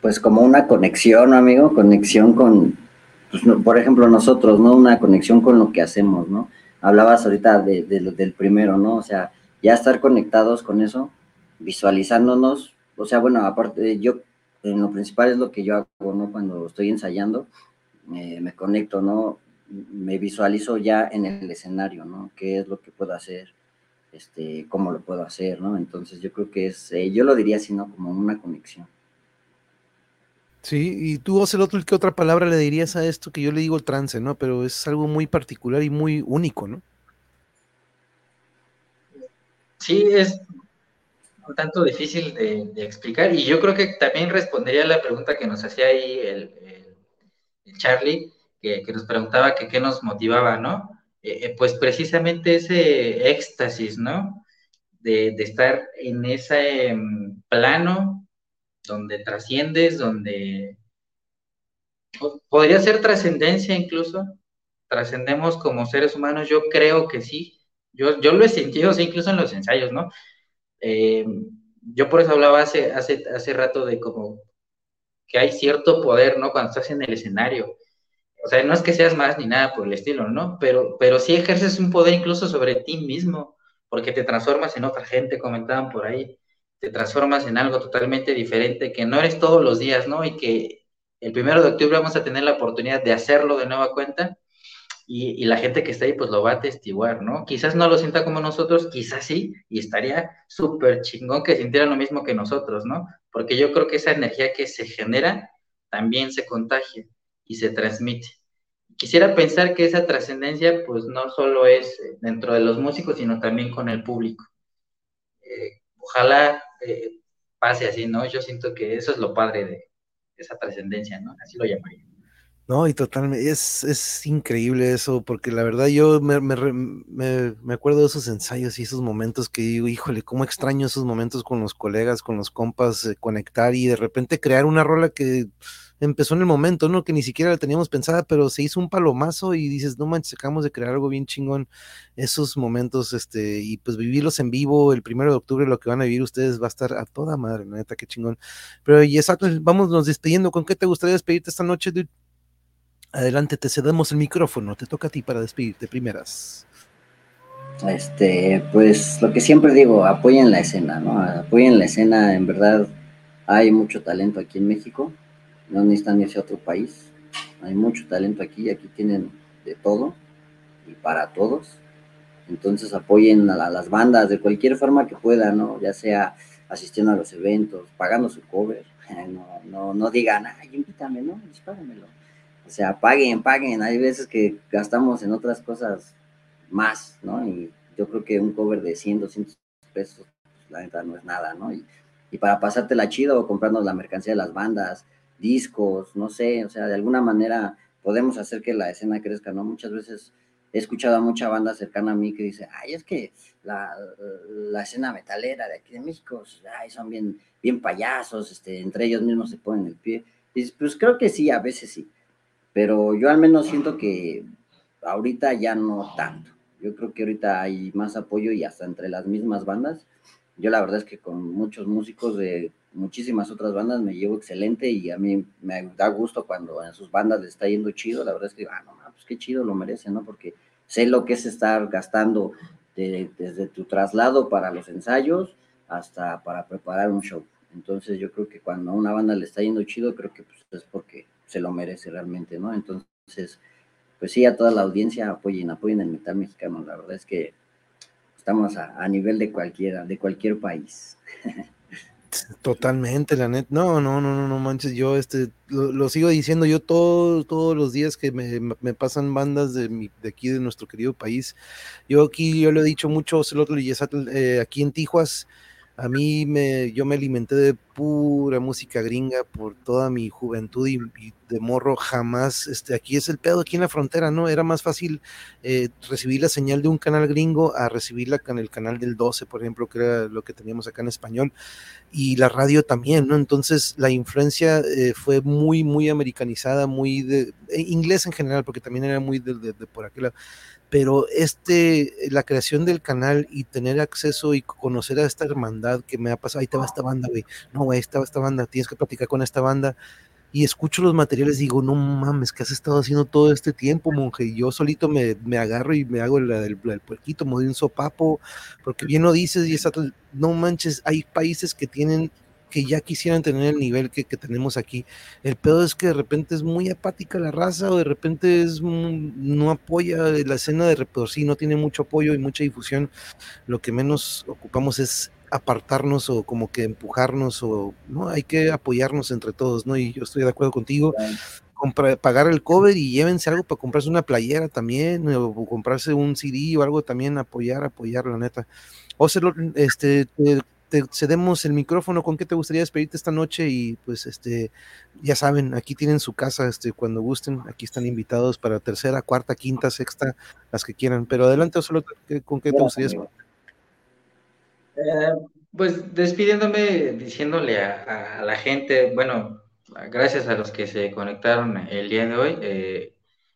Pues como una conexión, amigo, conexión con, pues, por ejemplo, nosotros, ¿no? Una conexión con lo que hacemos, ¿no? Hablabas ahorita de, del primero, ¿no? O sea, ya estar conectados con eso, visualizándonos, o sea, bueno, aparte, yo, en lo principal es lo que yo hago, ¿no? Cuando estoy ensayando, me conecto, ¿no? Me visualizo ya en el escenario, ¿no? ¿Qué es lo que puedo hacer? Este, cómo lo puedo hacer, ¿no? Entonces yo creo que es, eh, yo lo diría así, ¿no? Como una conexión.
Sí, y tú, Ocelotl, ¿qué otra palabra le dirías a esto que yo le digo el trance, ¿no? Pero es algo muy particular y muy único, ¿no?
Sí, es un tanto difícil de, explicar y yo creo que también respondería a la pregunta que nos hacía ahí el, Charlie, que, nos preguntaba qué nos motivaba, ¿no? Eh, eh, pues precisamente ese éxtasis, ¿no? De, estar en ese em, plano donde trasciendes, donde podría ser trascendencia incluso, trascendemos como seres humanos, yo creo que sí, yo, yo lo he sentido, incluso en los ensayos, ¿no? Eh, yo por eso hablaba hace, hace, hace rato de como que hay cierto poder, ¿no? Cuando estás en el escenario. O sea, no es que seas más ni nada por el estilo, ¿no? Pero, pero sí ejerces un poder incluso sobre ti mismo, porque te transformas en otra gente, comentaban por ahí te transformas en algo totalmente diferente, que no eres todos los días, ¿no? Y que el primero de octubre vamos a tener la oportunidad de hacerlo de nueva cuenta y, la gente que está ahí pues lo va a atestiguar, ¿no? Quizás no lo sienta como nosotros, quizás sí, y estaría súper chingón que sintieran lo mismo que nosotros, ¿no? Porque yo creo que esa energía que se genera también se contagia y se transmite. Quisiera pensar que esa trascendencia pues no solo es dentro de los músicos, sino también con el público. Eh, ojalá pase así, ¿no? Yo siento que eso es lo padre de esa trascendencia, ¿no? Así lo llamaría.
No, y totalmente, es, es increíble eso, porque la verdad yo me, me, me, acuerdo de esos ensayos y esos momentos que digo, híjole, cómo extraño esos momentos con los colegas, con los compas, eh, conectar y de repente crear una rola que empezó en el momento, ¿no? Que ni siquiera la teníamos pensada, pero se hizo un palomazo y dices, no manches, acabamos de crear algo bien chingón. Esos momentos, este, y pues vivirlos en vivo el primero de octubre, lo que van a vivir ustedes va a estar a toda madre, neta, qué chingón. Pero y exacto, vamos nos despidiendo. ¿Con qué te gustaría despedirte esta noche, dude? Adelante, te cedemos el micrófono, te toca a ti para despedirte primeras.
Este, pues lo que siempre digo, apoyen la escena, ¿no? Apoyen la escena, en verdad hay mucho talento aquí en México, no necesitan irse a otro país, hay mucho talento aquí, aquí tienen de todo y para todos, entonces apoyen a, las bandas de cualquier forma que puedan, ¿no? Ya sea asistiendo a los eventos, pagando su cover, [LAUGHS] no, no, no digan, ay, invítame, ¿no? Dispáramelo. O sea, paguen, paguen, hay veces que gastamos en otras cosas más, ¿no? Y yo creo que un cover de 100, 200 pesos, pues, la neta no es nada, ¿no? Y, y para pasártela chido, comprarnos la mercancía de las bandas, discos, no sé, o sea, de alguna manera podemos hacer que la escena crezca, ¿no? Muchas veces he escuchado a mucha banda cercana a mí que dice, ay, es que la, la escena metalera de aquí de México, ay, son bien, bien payasos, este, entre ellos mismos se ponen el pie. Y pues creo que sí, a veces sí, pero yo al menos siento que ahorita ya no tanto. Yo creo que ahorita hay más apoyo y hasta entre las mismas bandas. Yo la verdad es que con muchos músicos de muchísimas otras bandas me llevo excelente y a mí me da gusto cuando en sus bandas le está yendo chido. La verdad es que, ah, no, pues qué chido lo merece, ¿no? Porque sé lo que es estar gastando desde tu traslado para los ensayos hasta para preparar un show. Entonces yo creo que cuando a una banda le está yendo chido, creo que pues, es porque se lo merece realmente, ¿no? Entonces, pues sí, a toda la audiencia apoyen, apoyen el metal mexicano. La verdad es que estamos a, nivel de cualquiera, de cualquier país. [LAUGHS]
Totalmente, la net. No, no, no, no, no manches. Yo este lo, sigo diciendo yo todos, todos los días que me, me pasan bandas de, mi, de aquí de nuestro querido país. Yo aquí, yo lo he dicho mucho, y eh, aquí en Tijuas a mí me, yo me alimenté de pura música gringa por toda mi juventud y, de morro jamás, este, aquí es el pedo, aquí en la frontera, ¿no? Era más fácil eh, recibir la señal de un canal gringo a recibirla con el canal del 12, por ejemplo, que era lo que teníamos acá en español, y la radio también, ¿no? Entonces la influencia eh, fue muy, muy americanizada, muy de, eh, inglés en general, porque también era muy de por aquel pero este, la creación del canal y tener acceso y conocer a esta hermandad que me ha pasado, ahí te va esta banda, güey, no, güey, estaba esta banda, tienes que platicar con esta banda, y escucho los materiales digo, no mames, ¿qué has estado haciendo todo este tiempo, monje? Y yo solito me, me agarro y me hago el, el, el puerquito, me doy un sopapo, porque bien lo dices, y esa, no manches, hay países que tienen que ya quisieran tener el nivel que, tenemos aquí. El pedo es que de repente es muy apática la raza o de repente es no apoya la escena de por sí, no tiene mucho apoyo y mucha difusión. Lo que menos ocupamos es apartarnos o como que empujarnos o no, hay que apoyarnos entre todos, ¿no? Y yo estoy de acuerdo contigo. pagar el cover y llévense algo para comprarse una playera también o, comprarse un CD o algo también, apoyar, apoyar, la neta. O se este, te cedemos el micrófono, ¿con qué te gustaría despedirte esta noche? Y pues este, ya saben, aquí tienen su casa, este, cuando gusten, aquí están invitados para tercera, cuarta, quinta, sexta, las que quieran. Pero adelante, solo con qué te gustaría despedirte.
Eh, pues despidiéndome, diciéndole a, la gente, bueno, gracias a los que se conectaron el día de hoy, eh,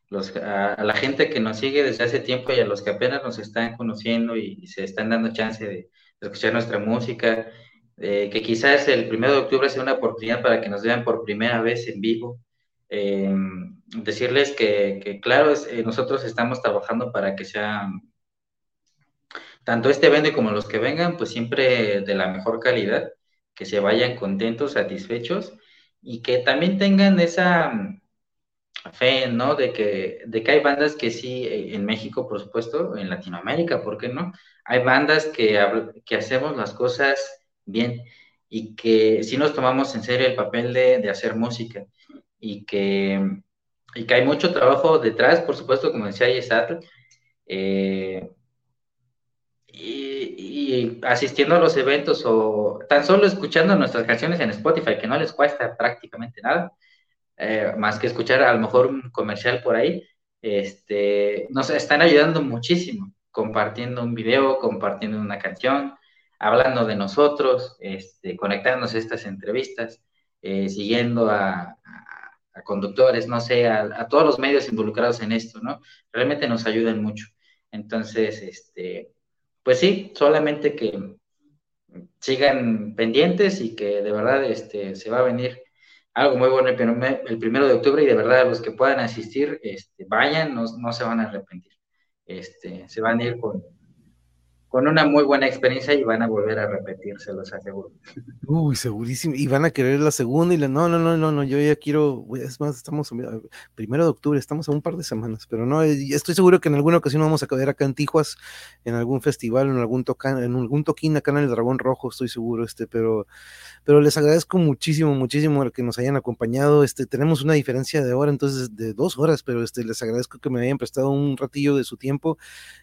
los, a, la gente que nos sigue desde hace tiempo y a los que apenas nos están conociendo y se están dando chance de, escuchar nuestra música, eh, que quizás el primero de octubre sea una oportunidad para que nos vean por primera vez en vivo. Eh, decirles que, claro, eh, nosotros estamos trabajando para que sea tanto este evento como los que vengan, pues siempre de la mejor calidad, que se vayan contentos, satisfechos y que también tengan esa fe, ¿no? De que, de que hay bandas que sí, en México, por supuesto, en Latinoamérica, ¿por qué no? Hay bandas que, que hacemos las cosas bien y que sí nos tomamos en serio el papel de, de hacer música y que, y que hay mucho trabajo detrás, por supuesto, como decía Yesatl, eh, y, asistiendo a los eventos o tan solo escuchando nuestras canciones en Spotify, que no les cuesta prácticamente nada, eh, más que escuchar a lo mejor un comercial por ahí, este, nos están ayudando muchísimo compartiendo un video, compartiendo una canción, hablando de nosotros, este, conectándonos a estas entrevistas, eh, siguiendo a, conductores, no sé, a, todos los medios involucrados en esto, ¿no? Realmente nos ayudan mucho. Entonces, este, pues sí, solamente que sigan pendientes y que de verdad este, se va a venir algo muy bueno el, primero de octubre y de verdad los que puedan asistir, este, vayan, no, no se van a arrepentir. Este, se van a ir con, con una muy buena experiencia y van a volver a repetir, se los aseguro.
Uy, segurísimo. Y van a querer la segunda y la no, no, no, no, no, yo ya quiero, es más, estamos primero de octubre, estamos a un par de semanas, pero no, eh, estoy seguro que en alguna ocasión vamos a caer acá en Tijuas, en algún festival, en algún tocan, en algún toquín acá en el Dragón Rojo, estoy seguro, este, pero, pero les agradezco muchísimo, muchísimo el que nos hayan acompañado. Este, tenemos una diferencia de hora, entonces de dos horas, pero este, les agradezco que me hayan prestado un ratillo de su tiempo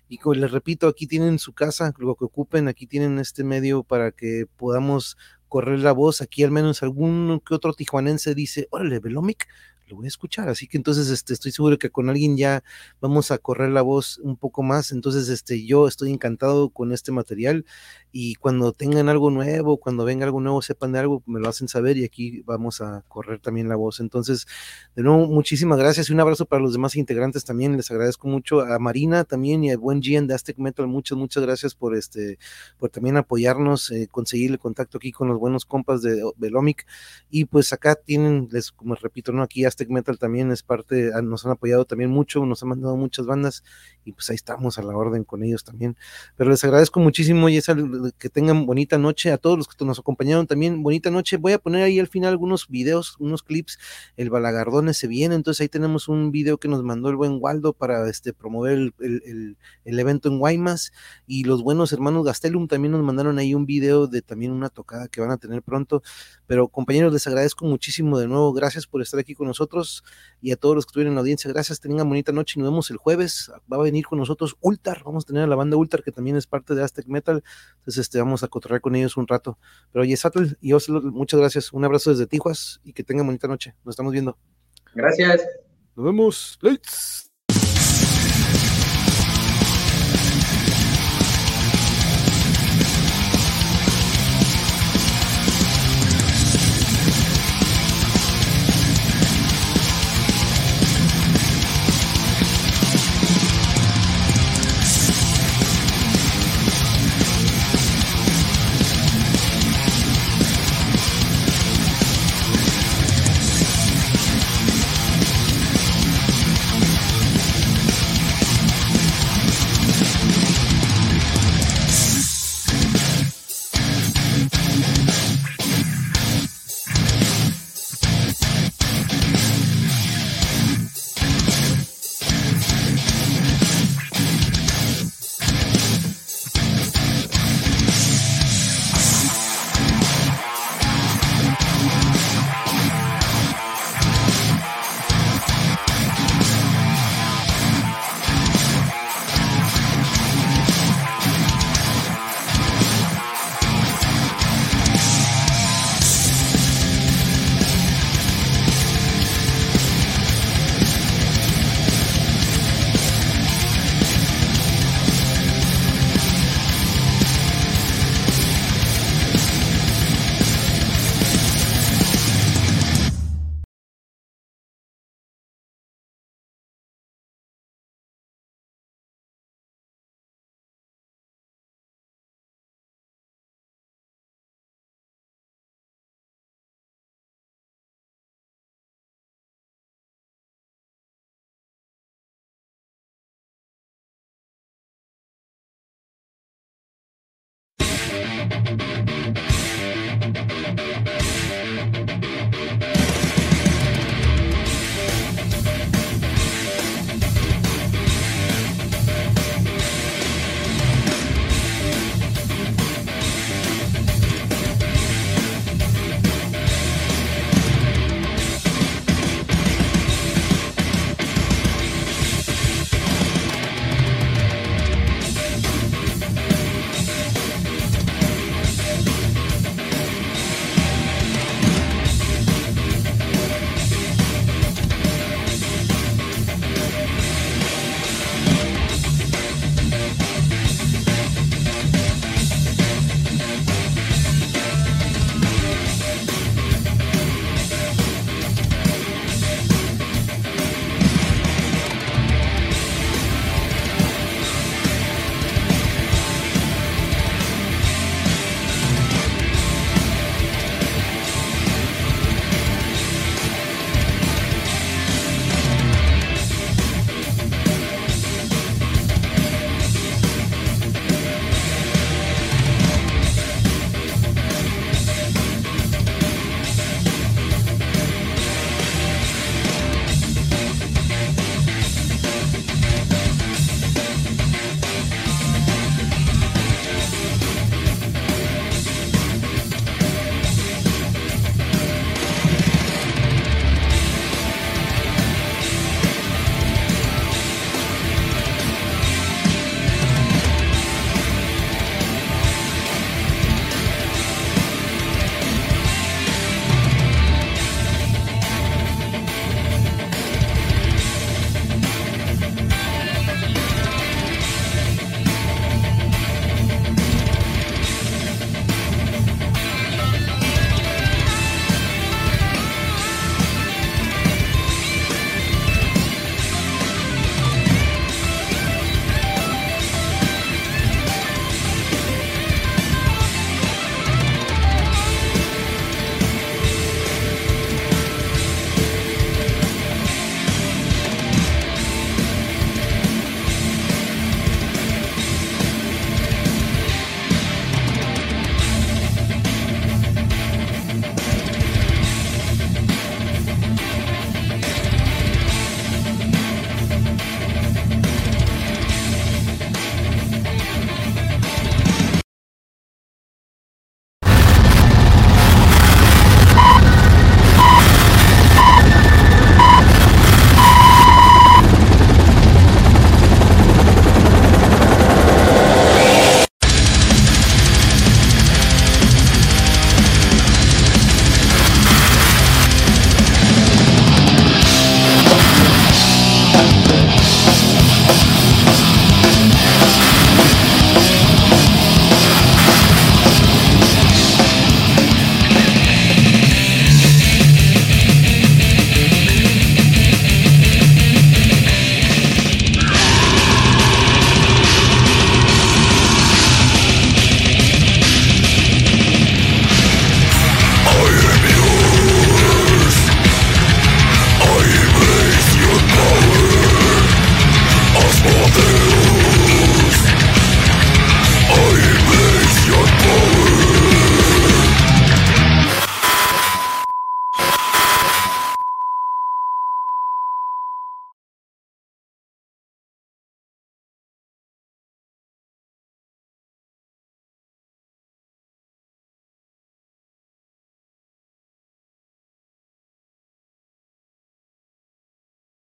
y les repito, aquí tienen su casa, lo que ocupen, aquí tienen este medio para que podamos correr la voz. Aquí al menos algún que otro tijuanense dice, órale, Velomic, lo voy a escuchar. Así que entonces este, estoy seguro que con alguien ya vamos a correr la voz un poco más. Entonces este, yo estoy encantado con este material y cuando tengan algo nuevo, cuando venga algo nuevo, sepan de algo, me lo hacen saber y aquí vamos a correr también la voz. Entonces, de nuevo, muchísimas gracias y un abrazo para los demás integrantes también. Les agradezco mucho a Marina también y a Buen Gian de Aztec Metal. Muchas, muchas gracias por este, por también apoyarnos, eh, conseguir el contacto aquí con los buenos compas de Velomic. Y pues acá tienen, les, como repito, ¿no? Aquí Aztec Metal también es parte, ah, nos han apoyado también mucho, nos han mandado muchas bandas y pues ahí estamos a la orden con ellos también. Pero les agradezco muchísimo y es que tengan bonita noche a todos los que nos acompañaron también, bonita noche. Voy a poner ahí al final algunos videos, unos clips, el Balagardone se viene, entonces ahí tenemos un video que nos mandó el buen Waldo para este promover el, evento en Guaymas y los buenos hermanos Gastelum también nos mandaron ahí un video de también una tocada que van a tener pronto. Pero compañeros, les agradezco muchísimo de nuevo, gracias por estar aquí con nosotros y a todos los que estuvieron en la audiencia, gracias, tengan bonita noche y nos vemos el jueves. Va a venir con nosotros Ultar, vamos a tener a la banda Ultar que también es parte de Aztec Metal, entonces este, vamos a cotorrear con ellos un rato. Pero oye, Satel y Oslo, muchas gracias, un abrazo desde Tijuas y que tengan bonita noche, nos estamos viendo.
Gracias.
Nos vemos. Lights.